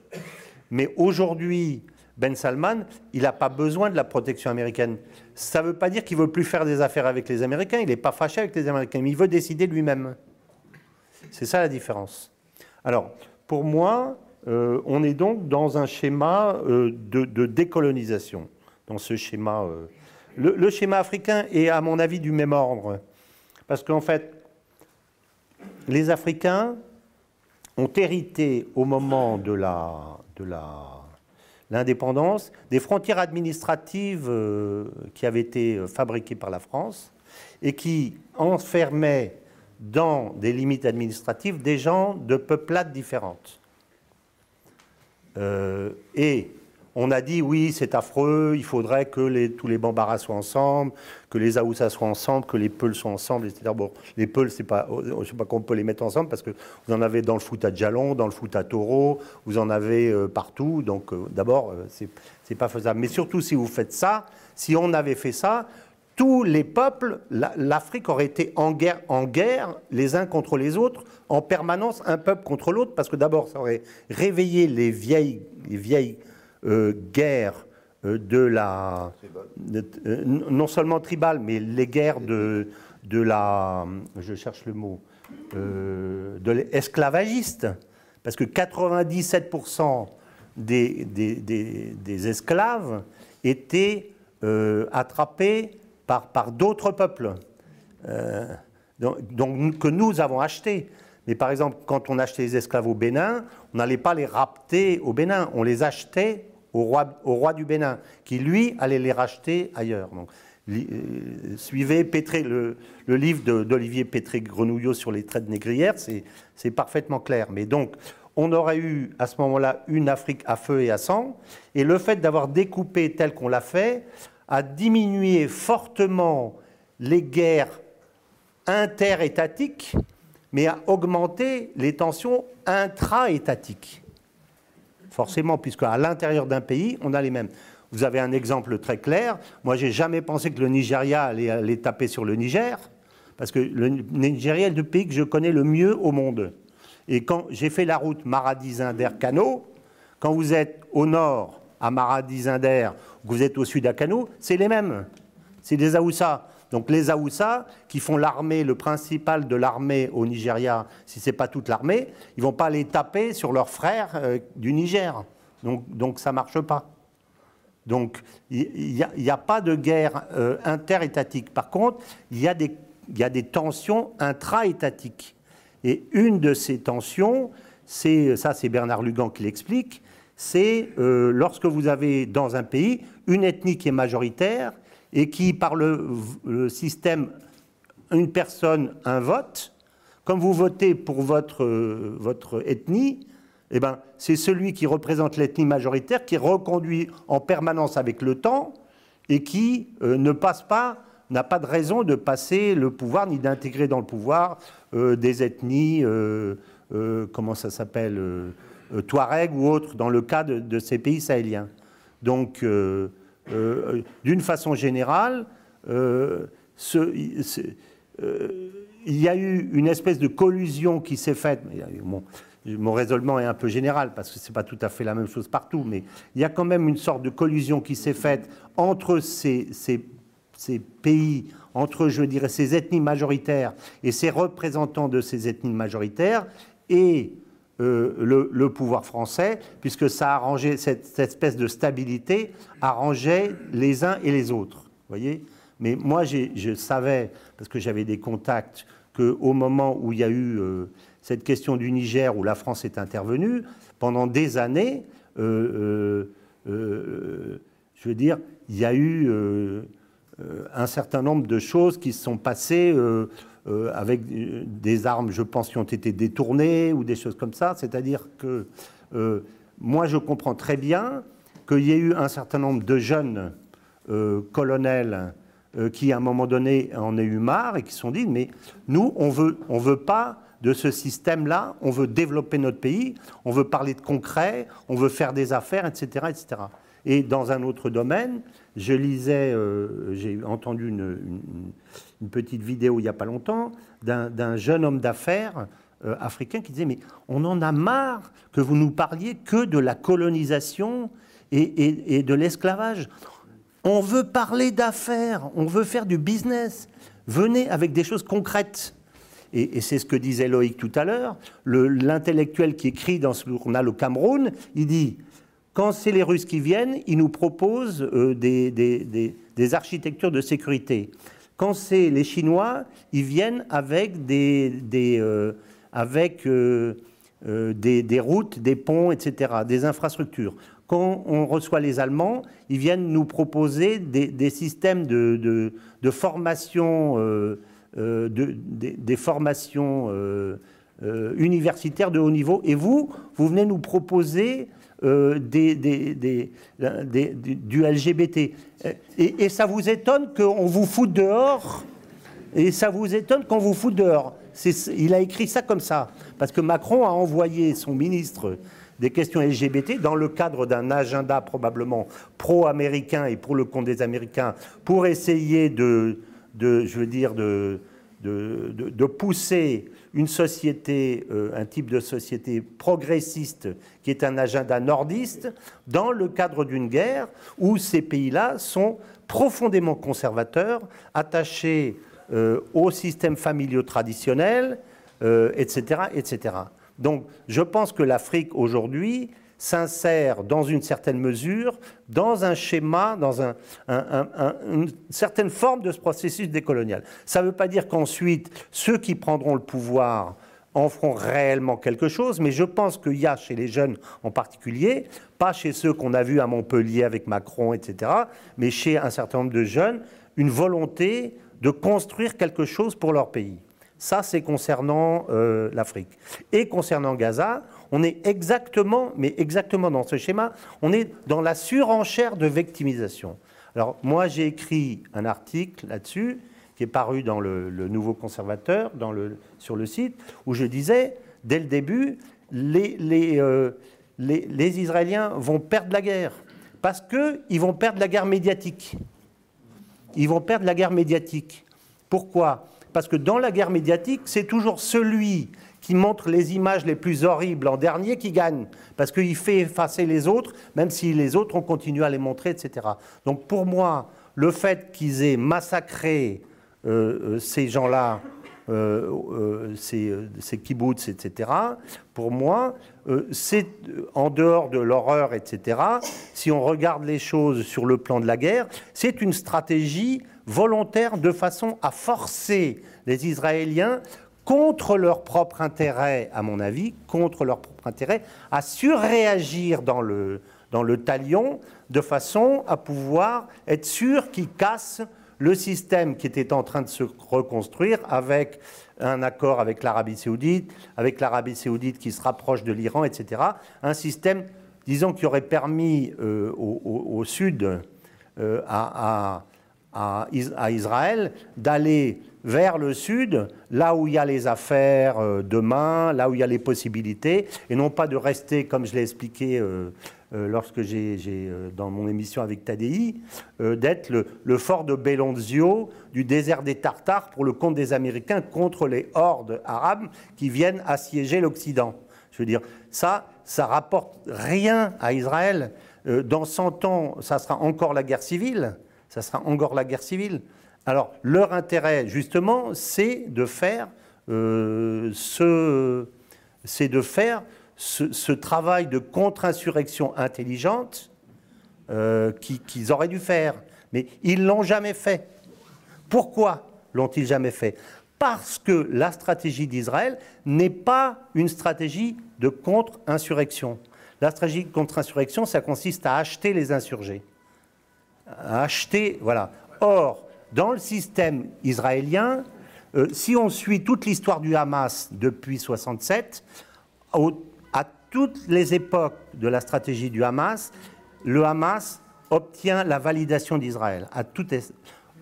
S2: Mais aujourd'hui, Ben Salman, il n'a pas besoin de la protection américaine. Ça ne veut pas dire qu'il ne veut plus faire des affaires avec les Américains, il n'est pas fâché avec les Américains, mais il veut décider lui-même. C'est ça la différence. Alors, pour moi, euh, on est donc dans un schéma euh, de, décolonisation. dans ce schéma. Euh. Le, schéma africain est, à mon avis, du même ordre. Parce qu'en fait, les Africains ont hérité au moment de la, de l'indépendance des frontières administratives euh, qui avaient été euh, fabriquées par la France et qui enfermaient dans des limites administratives des gens de peuplades différentes. Euh, et on a dit oui, c'est affreux, il faudrait que tous les Bambara soient ensemble, que les Aoussa soient ensemble, que les Peuls soient ensemble, etc. Bon, les Peuls, c'est pas, je ne sais pas comment on peut les mettre ensemble parce que vous en avez dans le foot à Djalon, dans le foot à Taureau, vous en avez euh, partout. Donc euh, d'abord, ce c'est pas faisable. Mais surtout, si vous faites ça, si on avait fait ça, tous les peuples, l'Afrique aurait été en guerre, en guerre les uns contre les autres, en permanence, un peuple contre l'autre, parce que d'abord, ça aurait réveillé les vieilles, les vieilles euh, guerres euh, de la. Euh, non seulement tribales, mais les guerres de, de la. Je cherche le mot. de l'esclavagiste. Parce que 97% des, des, des, esclaves étaient attrapés par, par d'autres peuples, euh, donc, que nous avons achetés. Mais par exemple, quand on achetait les esclaves au Bénin, on n'allait pas les rapter au Bénin, on les achetait au roi, du Bénin, qui lui allait les racheter ailleurs. Euh, suivez Pétré, le, livre d'Olivier Pétré-Grenouillot sur les traites négrières, c'est parfaitement clair. Mais donc, on aurait eu à ce moment-là une Afrique à feu et à sang, et le fait d'avoir découpé tel qu'on l'a fait a diminué fortement les guerres interétatiques, mais a augmenté les tensions intra-étatiques. Forcément, puisque à l'intérieur d'un pays, on a les mêmes. Vous avez un exemple très clair. Moi, j'ai jamais pensé que le Nigeria allait, taper sur le Niger, parce que le Nigeria est le pays que je connais le mieux au monde. Et quand j'ai fait la route Maradi-Zinder-Kano, quand vous êtes au nord à Maradi-Zinder vous êtes au sud à Kano, c'est les mêmes. C'est des Aoussa. Donc les Aoussa, qui font l'armée, le principal de l'armée au Nigeria, si ce n'est pas toute l'armée, ils ne vont pas les taper sur leurs frères euh, du Niger. Donc, ça ne marche pas. Donc il n'y a, pas de guerre euh, interétatique. Par contre, il y, a des, y a des tensions intra-étatiques. Et une de ces tensions, c'est ça c'est Bernard Lugan qui l'explique, c'est euh, lorsque vous avez dans un pays une ethnie qui est majoritaire et qui, par le, système une personne, un vote, comme vous votez pour votre, euh, votre ethnie, eh ben, c'est celui qui représente l'ethnie majoritaire qui est reconduit en permanence avec le temps et qui euh, ne passe pas, n'a pas de raison de passer le pouvoir ni d'intégrer dans le pouvoir des ethnies, comment ça s'appelle euh, Touareg ou autres dans le cas de, ces pays sahéliens. Donc, euh, euh, d'une façon générale, il y a eu une espèce de collusion qui s'est faite. mon raisonnement est un peu général parce que ce n'est pas tout à fait la même chose partout, mais il y a quand même une sorte de collusion qui s'est faite entre ces, ces, pays, entre, je dirais, ces ethnies majoritaires et ces représentants de ces ethnies majoritaires, et euh, le, pouvoir français, puisque ça arrangeait cette, espèce de stabilité, arrangeait les uns et les autres. Voyez Mais moi, je savais, parce que j'avais des contacts, qu'au moment où il y a eu euh, cette question du Niger, où la France est intervenue, pendant des années, euh, je veux dire, il y a eu un certain nombre de choses qui se sont passées euh, avec des armes, je pense, qui ont été détournées ou des choses comme ça. C'est-à-dire que euh, moi, je comprends très bien qu'il y ait eu un certain nombre de jeunes euh, colonels qui, à un moment donné, en aient eu marre et qui se sont dit, mais nous, on veut, on veut pas de ce système-là, on veut développer notre pays, on veut parler de concret, on veut faire des affaires, etc. etc. Et dans un autre domaine, je lisais, j'ai entendu une, petite vidéo il n'y a pas longtemps d'un jeune homme d'affaires euh, africain qui disait Mais on en a marre que vous nous parliez que de la colonisation et, de l'esclavage. On veut parler d'affaires, on veut faire du business. Venez avec des choses concrètes. Et, c'est ce que disait Loïc tout à l'heure. L'intellectuel qui écrit dans ce journal au Cameroun, il dit Quand c'est les Russes qui viennent, ils nous proposent euh, des, architectures de sécurité. Quand c'est les Chinois, ils viennent avec des, euh, euh, routes, des ponts, etc., des infrastructures. Quand on reçoit les Allemands, ils viennent nous proposer des, systèmes de, formation, des formations universitaires de haut niveau. Et vous, vous venez nous proposer euh, du LGBT. Et, ça vous étonne qu'on vous foute dehors? Et ça vous étonne qu'on vous foute dehors? Il a écrit ça comme ça. Parce que Macron a envoyé son ministre des questions LGBT dans le cadre d'un agenda probablement pro-américain et pour le compte des Américains pour essayer de, je veux dire, de pousser une société, euh, un type de société progressiste qui est un agenda nordiste dans le cadre d'une guerre où ces pays-là sont profondément conservateurs, attachés euh, au système familiaux traditionnel, etc., euh, etc. Donc je pense que l'Afrique aujourd'hui s'insère dans une certaine mesure dans un schéma, dans une certaine forme de ce processus décolonial. Ça ne veut pas dire qu'ensuite, ceux qui prendront le pouvoir en feront réellement quelque chose, mais je pense qu'il y a chez les jeunes en particulier, pas chez ceux qu'on a vus à Montpellier avec Macron, etc., mais chez un certain nombre de jeunes, une volonté de construire quelque chose pour leur pays. Ça, c'est concernant euh, l'Afrique. Et concernant Gaza, on est exactement, mais exactement dans ce schéma, on est dans la surenchère de victimisation. Alors, moi, j'ai écrit un article là-dessus, qui est paru dans le, Nouveau Conservateur, sur le site, où je disais, dès le début, les, euh, Israéliens vont perdre la guerre, parce qu'ils vont perdre la guerre médiatique. Ils vont perdre la guerre médiatique. Pourquoi? Parce que dans la guerre médiatique, c'est toujours celui qui montre les images les plus horribles en dernier qui gagne, parce qu'il fait effacer les autres, même si les autres ont continué à les montrer, etc. Donc pour moi, le fait qu'ils aient massacré euh, euh, ces gens-là, euh, ces, ces kibbutz, etc., pour moi, c'est en dehors de l'horreur, etc., si on regarde les choses sur le plan de la guerre, c'est une stratégie volontaire de façon à forcer les Israéliens contre leur propre intérêt, à mon avis, contre leur propre intérêt, à surréagir dans le, dans le talion de façon à pouvoir être sûr qu'ils cassent le système qui était en train de se reconstruire avec un accord avec l'Arabie saoudite, avec l'Arabie saoudite qui se rapproche de l'Iran, etc. Un système, disons, qui aurait permis euh, au, Sud euh, à, à, Israël d'aller vers le sud, là où il y a les affaires euh, demain, là où il y a les possibilités, et non pas de rester, comme je l'ai expliqué euh, euh, lorsque j'ai, dans mon émission avec Tadei, d'être le, fort de Belonzio du désert des Tartares pour le compte des Américains contre les hordes arabes qui viennent assiéger l'Occident. Je veux dire, ça, ça rapporte rien à Israël. dans 100 ans, ça sera encore la guerre civile ça sera encore la guerre civile. Alors, leur intérêt, justement, c'est de faire euh, ce, de faire ce, travail de contre-insurrection intelligente euh, qu'ils auraient dû faire. Mais ils l'ont jamais fait. Pourquoi l'ont-ils jamais fait? Parce que la stratégie d'Israël n'est pas une stratégie de contre-insurrection. La stratégie de contre-insurrection, ça consiste à acheter les insurgés acheter. Voilà. Or, dans le système israélien, euh, si on suit toute l'histoire du Hamas depuis 67, à toutes les époques de la stratégie du Hamas, le Hamas obtient la validation d'Israël.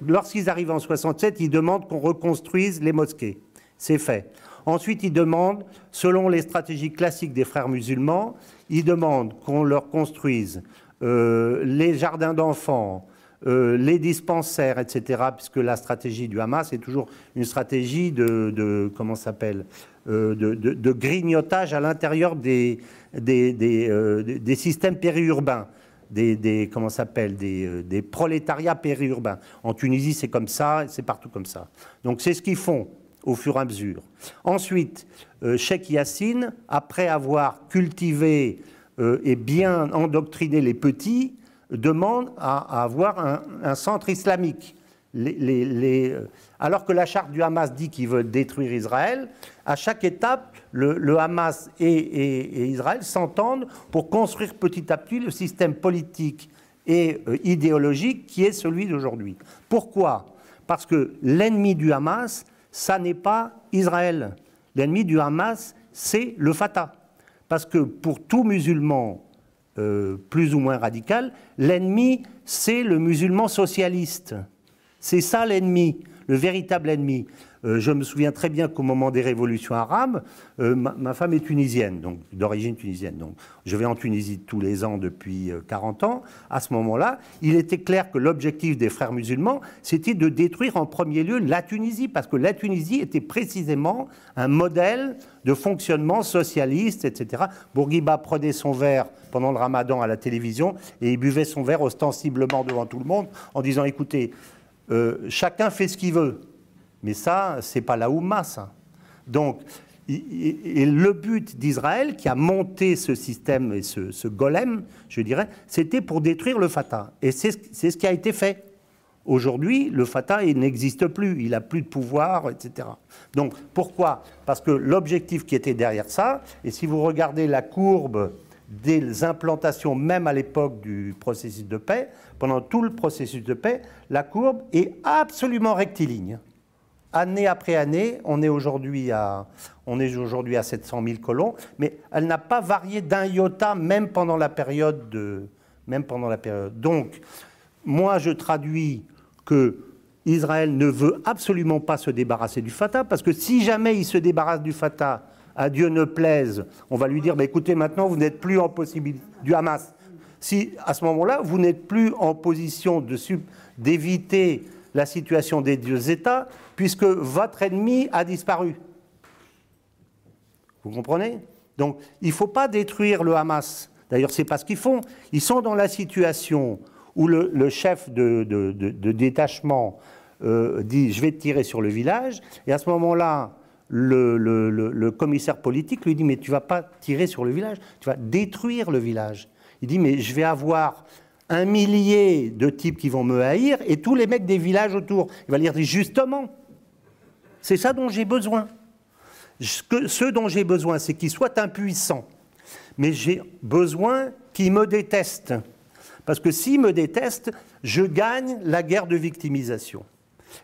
S2: Lorsqu'ils arrivent en 67, ils demandent qu'on reconstruise les mosquées. C'est fait. Ensuite, ils demandent, selon les stratégies classiques des frères musulmans, ils demandent qu'on leur construise les jardins d'enfants, euh, les dispensaires, etc., puisque la stratégie du Hamas est toujours une stratégie de, comment s'appelle, euh, de, grignotage à l'intérieur des, des, systèmes périurbains. Des, comment s'appelle des, prolétariats périurbains. En Tunisie, c'est comme ça, c'est partout comme ça. Donc c'est ce qu'ils font au fur et à mesure. Ensuite, Sheikh Yassine, après avoir cultivé et bien endoctriner les petits demande à, avoir un, centre islamique. alors que la charte du Hamas dit qu'il veut détruire Israël, à chaque étape, le, Hamas et, Israël s'entendent pour construire petit à petit le système politique et euh, idéologique qui est celui d'aujourd'hui. Pourquoi? Parce que l'ennemi du Hamas, ça n'est pas Israël. L'ennemi du Hamas, c'est le Fatah. Parce que pour tout musulman euh, plus ou moins radical, l'ennemi, c'est le musulman socialiste. C'est ça l'ennemi, le véritable ennemi. Euh, je me souviens très bien qu'au moment des révolutions arabes, euh, ma, femme est tunisienne, donc d'origine tunisienne. Donc, je vais en Tunisie tous les ans depuis 40 euh, ans. À ce moment-là, il était clair que l'objectif des frères musulmans, c'était de détruire en premier lieu la Tunisie, parce que la Tunisie était précisément un modèle de fonctionnement socialiste, etc. Bourguiba prenait son verre pendant le ramadan à la télévision et il buvait son verre ostensiblement devant tout le monde en disant, écoutez, chacun fait ce qu'il veut. Mais ça, c'est pas la Oumma, ça. Donc, et le but d'Israël, qui a monté ce système et ce, golem, je dirais, c'était pour détruire le Fatah. Et c'est ce qui a été fait. Aujourd'hui, le Fatah n'existe plus, il n'a plus de pouvoir, etc. Donc pourquoi? Parce que l'objectif qui était derrière ça, et si vous regardez la courbe des implantations, même à l'époque du processus de paix, pendant tout le processus de paix, la courbe est absolument rectiligne année après année, on est aujourd'hui à, on à 700 000 colons, mais elle n'a pas varié d'un iota, même pendant la période de, même pendant la période. Donc, moi, je traduis que Israël ne veut absolument pas se débarrasser du Fatah, parce que si jamais il se débarrasse du Fatah, à Dieu ne plaise, on va lui dire, bah, écoutez, maintenant, vous n'êtes plus en possibilité du Hamas. Si à ce moment-là, vous n'êtes plus en position d'éviter la situation des deux États, puisque votre ennemi a disparu. Vous comprenez? Donc, il ne faut pas détruire le Hamas. D'ailleurs, c'est pas ce qu'ils font. Ils sont dans la situation où le, chef de, détachement euh, dit je vais tirer sur le village, et à ce moment-là, le, commissaire politique lui dit mais tu vas pas tirer sur le village, tu vas détruire le village. Il dit mais je vais avoir un millier de types qui vont me haïr et tous les mecs des villages autour. Il va dire justement, c'est ça dont j'ai besoin. Ce dont j'ai besoin, c'est qu'ils soient impuissants. Mais j'ai besoin qu'ils me détestent. Parce que s'ils me détestent, je gagne la guerre de victimisation.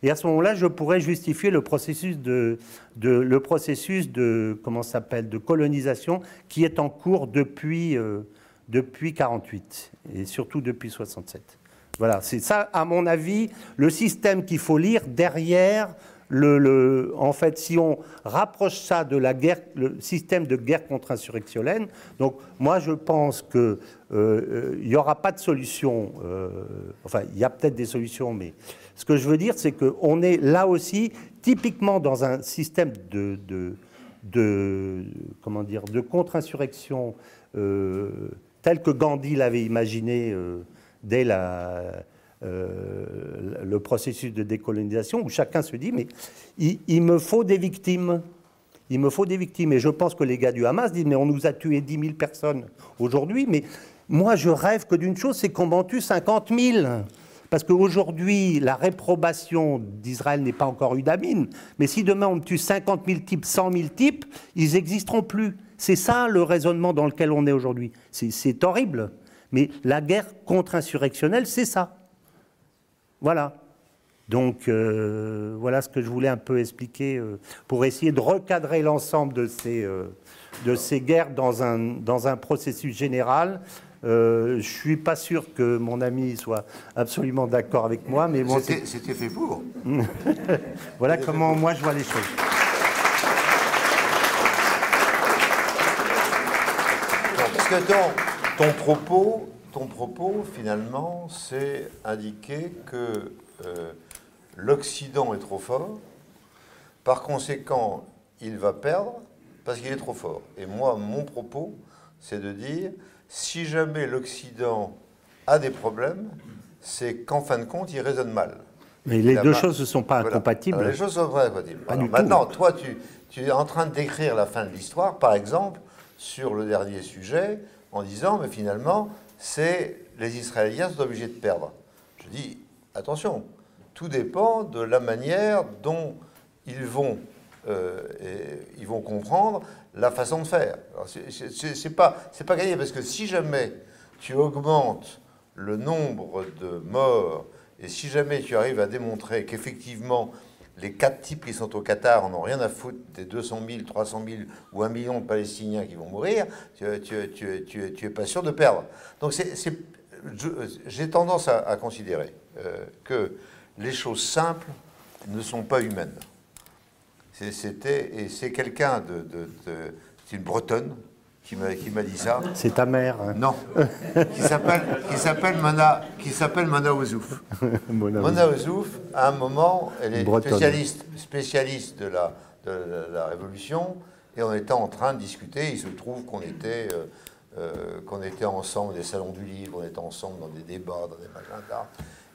S2: Et à ce moment-là, je pourrais justifier le processus de, le processus de comment s'appelle de colonisation qui est en cours depuis euh, depuis 48 et surtout depuis 67. Voilà, c'est ça, à mon avis, le système qu'il faut lire derrière le, en fait, si on rapproche ça de la guerre, le système de guerre contre-insurrectionnelle, donc moi je pense qu'il euh, euh, il n'y aura pas de solution, euh, enfin il y a peut-être des solutions, mais ce que je veux dire c'est qu'on est là aussi typiquement dans un système de, de, comment dire, de contre-insurrection tel que Gandhi l'avait imaginé dès la euh, le processus de décolonisation où chacun se dit mais il, me faut des victimes. Il me faut des victimes. Et je pense que les gars du Hamas disent mais on nous a tué 10 000 personnes aujourd'hui, mais moi je rêve que d'une chose, c'est qu'on m'en tue 50 000. Parce qu'aujourd'hui, la réprobation d'Israël n'est pas encore udamine. Mais si demain on tue 50 000 types, 100 000 types, ils n'existeront plus. C'est ça le raisonnement dans lequel on est aujourd'hui. C'est horrible. Mais la guerre contre-insurrectionnelle, c'est ça. Voilà. Donc euh, voilà ce que je voulais un peu expliquer euh, pour essayer de recadrer l'ensemble de ces, euh, de ces guerres dans un, dans un processus général. Je ne suis pas sûr que mon ami soit absolument d'accord avec moi, mais
S1: bon, c'était fait pour.
S2: voilà comment moi je vois les choses.
S1: parce que ton, ton propos ton propos, finalement, c'est indiquer que euh, l'Occident est trop fort. Par conséquent, il va perdre parce qu'il est trop fort. Et moi, mon propos, c'est de dire, si jamais l'Occident a des problèmes, c'est qu'en fin de compte, il raisonne mal.
S2: Mais les deux choses ne sont pas incompatibles.
S1: les choses sont pas incompatibles. maintenant, toi, tu, tu es en train de décrire la fin de l'histoire, par exemple, sur le dernier sujet, en disant, mais finalement, c'est les Israéliens sont obligés de perdre. Je dis, attention, tout dépend de la manière dont ils vont, euh, ils vont comprendre la façon de faire. C'est pas, pas gagné, parce que si jamais tu augmentes le nombre de morts, et si jamais tu arrives à démontrer qu'effectivement les quatre types qui sont au Qatar n'ont rien à foutre des 200 000, 300 000 ou 1 million de Palestiniens qui vont mourir, tu n'es pas sûr de perdre. Donc j'ai tendance à, considérer euh, que les choses simples ne sont pas humaines. C'était et c'est quelqu'un de, c'est une Bretonne qui m'a dit ça.
S2: C'est ta mère. Hein.
S1: Non, qui s'appelle qui s'appelle Mona qui s'appelle Mona Ouzouf. Mona Ouzouf, à un moment, elle est spécialiste spécialiste de la de la Révolution et on était en train de discuter. Il se trouve qu'on était euh, euh, qu'on était ensemble des salons du livre, on était ensemble dans des débats, dans des machins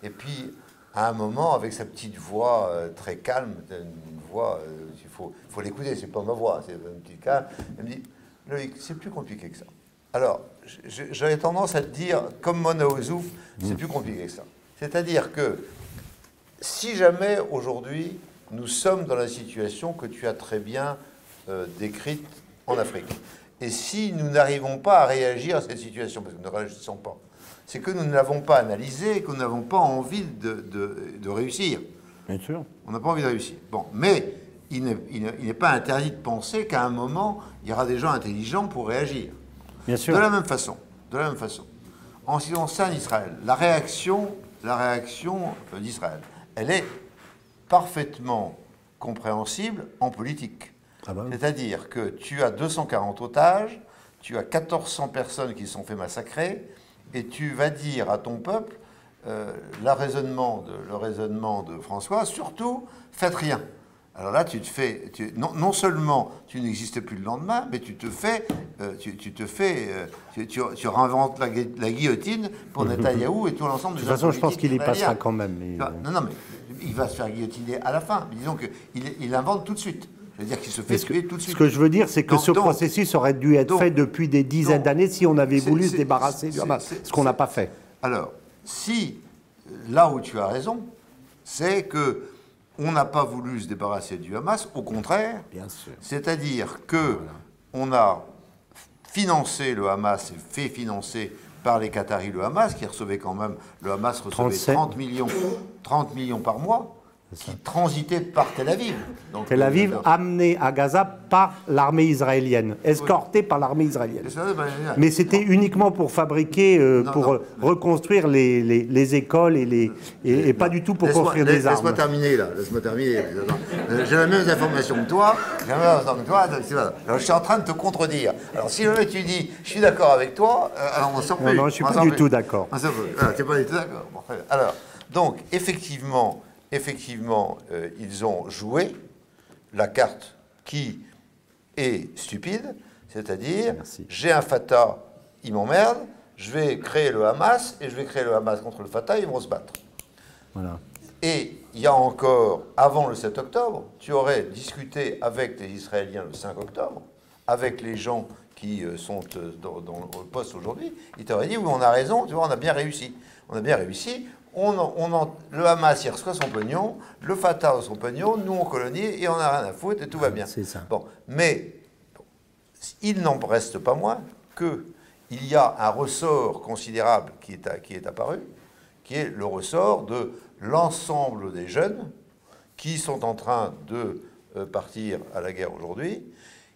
S1: Et puis à un moment, avec sa petite voix euh, très calme, une voix, il faut, faut l'écouter, c'est pas ma voix, c'est une petite calme, elle me dit Loïc, c'est plus compliqué que ça. Alors, j'avais tendance à te dire, comme Mona Ozouf, c'est plus compliqué que ça. C'est-à-dire que si jamais aujourd'hui nous sommes dans la situation que tu as très bien euh, décrite en Afrique, et si nous n'arrivons pas à réagir à cette situation, parce que nous ne réagissons pas, c'est que nous ne l'avons pas analysé et que nous n'avons pas envie de, de, réussir.
S2: Bien sûr.
S1: On n'a pas envie de réussir. Bon, mais il n'est pas interdit de penser qu'à un moment, il y aura des gens intelligents pour réagir.
S2: Bien sûr.
S1: De la même façon. De la même façon. En ce qui concerne Israël, la réaction, la réaction euh, d'Israël, elle est parfaitement compréhensible en politique. Ah bah C'est-à-dire que tu as 240 otages, tu as 1400 personnes qui sont fait massacrer, et tu vas dire à ton peuple, euh, raisonnement de, le raisonnement de François, surtout, faites rien. Alors là, tu te fais, non, non, seulement tu n'existes plus le lendemain, mais tu te fais, euh, tu, te fais, euh, tu, tu, réinventes la, guillotine pour Netanyahou et tout l'ensemble
S2: De toute façon, je pense qu'il y passera quand même.
S1: Non, non, mais il va se faire guillotiner à la fin. Mais disons qu'il il invente tout de suite. C'est-à-dire qu'il se fait tuer tout de suite.
S2: Ce que je veux dire, c'est que ce processus aurait dû être fait depuis des dizaines d'années si on avait voulu se débarrasser du Hamas, ce qu'on n'a pas fait.
S1: Alors, si, là où tu as raison, c'est que on n'a pas voulu se débarrasser du Hamas, au contraire. C'est-à-dire que on a financé le Hamas et fait financer par les Qataris le Hamas, qui recevait quand même, le Hamas recevait 30 millions, 30 millions par mois qui transitait par Tel Aviv.
S2: Tel Aviv amené à Gaza par l'armée israélienne, escorté par l'armée israélienne. Mais c'était uniquement pour fabriquer, euh, pour reconstruire les, les, écoles et, les, et, pas du tout pour construire des armes.
S1: Laisse-moi terminer là, laisse-moi terminer. Euh, j'ai la même information que toi, j'ai la même information que toi. Alors, je suis en train de te contredire. Alors si jamais tu dis, je suis d'accord avec toi, euh, alors on s'en
S2: Non, non, je suis pas du tout d'accord.
S1: Tu n'es pas du tout d'accord. alors, donc, effectivement, effectivement, euh, ils ont joué la carte qui est stupide, c'est-à-dire j'ai un Fatah, il m'emmerde, je vais créer le Hamas et je vais créer le Hamas contre le Fatah, ils vont se battre.
S2: Voilà.
S1: Et il y a encore, avant le 7 octobre, tu aurais discuté avec les Israéliens le 5 octobre, avec les gens qui euh, sont euh, dans, le poste aujourd'hui, ils t'auraient dit oui, on a raison, tu vois, on a bien réussi. On a bien réussi, on, le Hamas, il reçoit son pognon, le Fatah son pognon, nous on colonie et on n'a rien à foutre et tout va bien.
S2: C'est ça.
S1: Bon, mais il n'en reste pas moins qu'il y a un ressort considérable qui est, qui est apparu, qui est le ressort de l'ensemble des jeunes qui sont en train de euh, partir à la guerre aujourd'hui,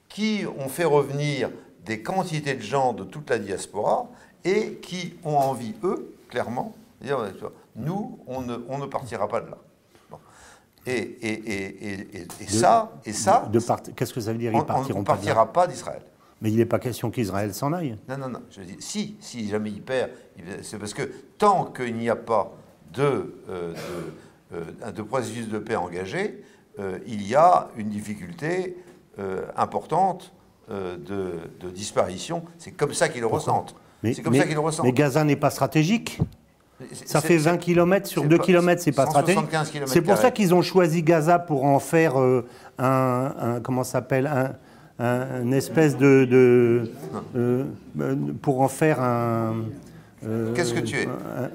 S1: qui ont fait revenir des quantités de gens de toute la diaspora et qui ont envie, eux, clairement, nous, on ne, on ne partira pas de là. Et, et, et, ça, et ça,
S2: qu'est-ce que ça veut dire
S1: Ils On ne partira pas, d'Israël.
S2: Mais il n'est pas question qu'Israël s'en aille.
S1: Non, non, non. Je dis, si, si jamais il perd, c'est parce que tant qu'il n'y a pas de, euh, de, euh, processus de paix engagé, euh, il y a une difficulté importante de, disparition. C'est comme ça qu'ils le ressentent. C'est comme ça qu'ils le ressentent.
S2: Mais Gaza n'est pas stratégique ça fait 20 km sur 2 km, c'est pas stratégique. C'est pour ça qu'ils ont choisi Gaza pour en faire euh, un, comment s'appelle un, un- une espèce de, de- euh, euh, pour en faire un. euh,
S1: Qu'est-ce que tu es
S2: un-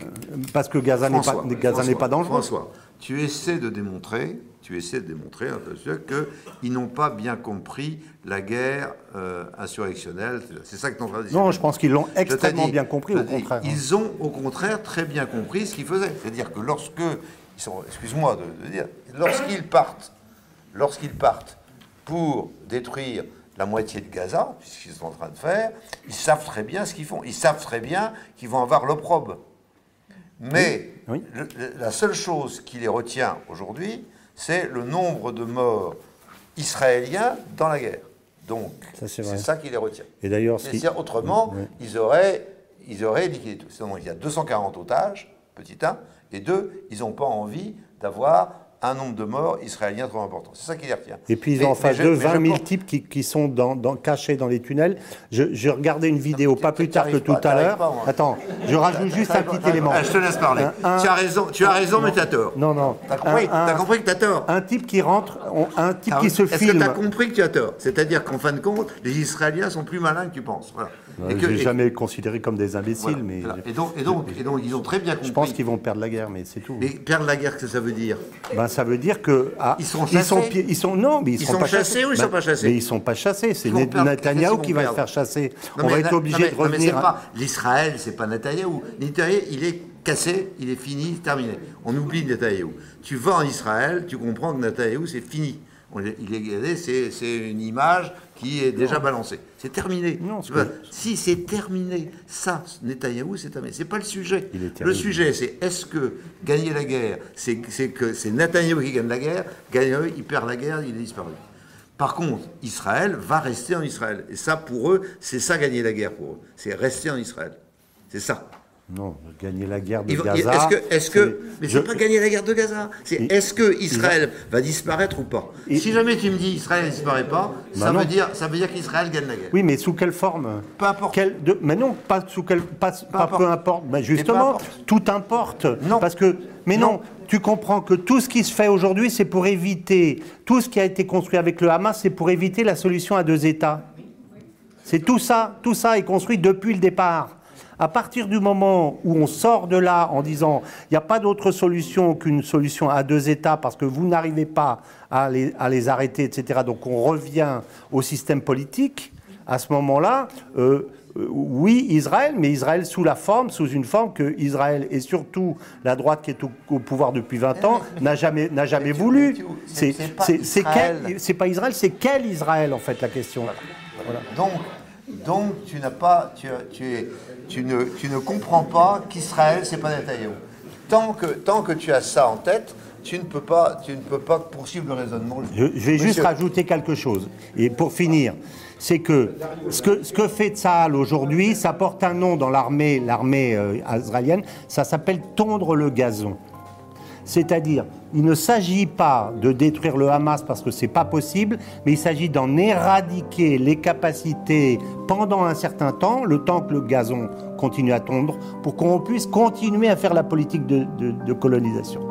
S2: Parce que Gaza n'est pas, Gaza dangereux.
S1: François, tu essaies de démontrer, tu essaies de démontrer sûr, qu'ils n'ont pas bien compris la guerre euh, insurrectionnelle. C'est ça que tu en train de dire.
S2: Non, je pense qu'ils l'ont extrêmement
S1: dit-
S2: bien compris, au contraire. hein.
S1: Ils ont au contraire très bien compris ce qu'ils faisaient. C'est-à-dire que lorsque, excuse-moi de, de dire, lorsqu'ils partent, lorsqu'ils partent pour détruire la moitié de Gaza, puisqu'ils sont en train de faire, ils savent très bien ce qu'ils font. Ils savent très bien qu'ils vont avoir l'opprobre. Mais
S2: Oui.
S1: le- le- la seule chose qui les retient aujourd'hui, c'est le nombre de morts israéliens dans la guerre. Donc,
S2: c'est
S1: ça qui les retient.
S2: Et d'ailleurs,
S1: autrement, ils, auraient, ils auraient liquidé tout. Sinon, il y a 240 otages, petit 1, et deux, ils n'ont pas envie d'avoir un nombre de morts israéliens trop important. C'est ça qui les retient.
S2: Et puis ils ont en face d'eux
S1: mais je
S2: 20 000
S1: pense-
S2: types qui, qui sont dans, dans- cachés dans les tunnels. Je, je regardais une vidéo
S1: tu-
S2: pas
S1: tu-
S2: plus tard que tout
S1: pas,
S2: à l'heure. Attends, je rajoute juste un petit élément.
S1: Ah, je te laisse parler.
S2: Un-
S1: tu as raison, tu as raison mais tu as tort.
S2: Non, non. Un- un-
S1: T'as compris que tu as tort.
S2: Un type qui rentre, on- un type
S1: Ah
S2: qui se
S1: Est-ce que
S2: filme.
S1: tu as compris que tu as tort? C'est-à-dire qu'en fin de compte, les Israéliens sont plus malins que tu penses. Voilà.
S2: Je l'ai
S1: et-
S2: jamais considéré comme des imbéciles,
S1: voilà,
S2: mais
S1: voilà. Et, donc, et, donc, et donc, ils ont très bien compris.
S2: je pense qu'ils vont perdre la guerre, mais c'est tout.
S1: Mais perdre la guerre, qu'est-ce que ça veut dire?
S2: Ben, ça veut dire que ah,
S1: Ils sont
S2: ils sont,
S1: chassés?
S2: ils sont non, mais ils,
S1: Ils
S2: sont,
S1: sont
S2: pas
S1: chassés ou ils
S2: Ben,
S1: sont pas chassés?
S2: Mais ils sont pas chassés. C'est. Netanyahou qui va se faire chasser.
S1: Non,
S2: On va être obligé de revenir. à-
S1: l'Israël, c'est pas Netanyahou. Netanyahou, il est cassé, il est fini, terminé. On oublie Netanyahou. Tu vas en Israël, tu comprends que Netanyahou, c'est fini. Gardé, c'est une image qui est déjà balancée. C'est terminé.
S2: Non, pas-
S1: si c'est terminé, ça, Netanyahou, c'est terminé. C'est pas le sujet.
S2: Il est
S1: Le sujet, c'est est-ce que gagner la guerre, c'est c'est que c'est Netanyahou qui gagne la guerre, Netanyahou, il perd la guerre, il est disparu. Par contre, Israël va rester en Israël. Et ça, pour eux, c'est ça gagner la guerre pour eux. C'est rester en Israël. C'est ça.
S2: Non, gagner la guerre de Gaza.
S1: Est-ce que, est-ce que, mais
S2: je-
S1: c'est pas gagner la guerre de Gaza. C'est est-ce que Israël va disparaître ou pas Si jamais tu me dis Israël ne disparaît pas,
S2: Bah
S1: ça,
S2: non.
S1: veut dire, ça veut dire qu'Israël gagne la guerre.
S2: Oui, mais sous quelle forme
S1: Peu importe.
S2: De- mais non, pas sous quelle, pas, pas
S1: importe.
S2: peu importe. Ben
S1: peu
S2: justement,
S1: importe.
S2: tout importe.
S1: Non.
S2: Parce que, mais non.
S1: Non.
S2: tu comprends que tout ce qui se fait aujourd'hui, c'est pour éviter tout ce qui a été construit avec le Hamas, c'est pour éviter la solution à deux États. C'est tout ça, tout ça est construit depuis le départ. À partir du moment où on sort de là en disant il n'y a pas d'autre solution qu'une solution à deux États parce que vous n'arrivez pas à les, à les arrêter, etc. Donc on revient au système politique. À ce moment-là, euh, euh, oui, Israël, mais Israël sous la forme, sous une forme que Israël et surtout la droite qui est au, au pouvoir depuis 20 ans n'a jamais, n'a jamais voulu.
S1: c'est- pas
S2: pas Israël, c'est quel Israël en fait la question?
S1: Donc, donc tu n'as pas, tu, as- tu es, tu ne, tu ne comprends pas qu'Israël c'est pas Netanyahou. Tant que, tant que tu as ça en tête, tu ne peux pas, tu ne peux pas poursuivre le raisonnement.
S2: Je, je vais juste rajouter quelque chose. Et pour finir, c'est que ce que, ce que fait Tsahal aujourd'hui, ça porte un nom dans l'armée, l'armée euh, israélienne, ça s'appelle tondre le gazon. C'est-à-dire, il ne s'agit pas de détruire le Hamas parce que c'est pas possible, mais il s'agit d'en éradiquer les capacités pendant un certain temps, le temps que le gazon continue à tondre, pour qu'on puisse continuer à faire la politique de- colonisation.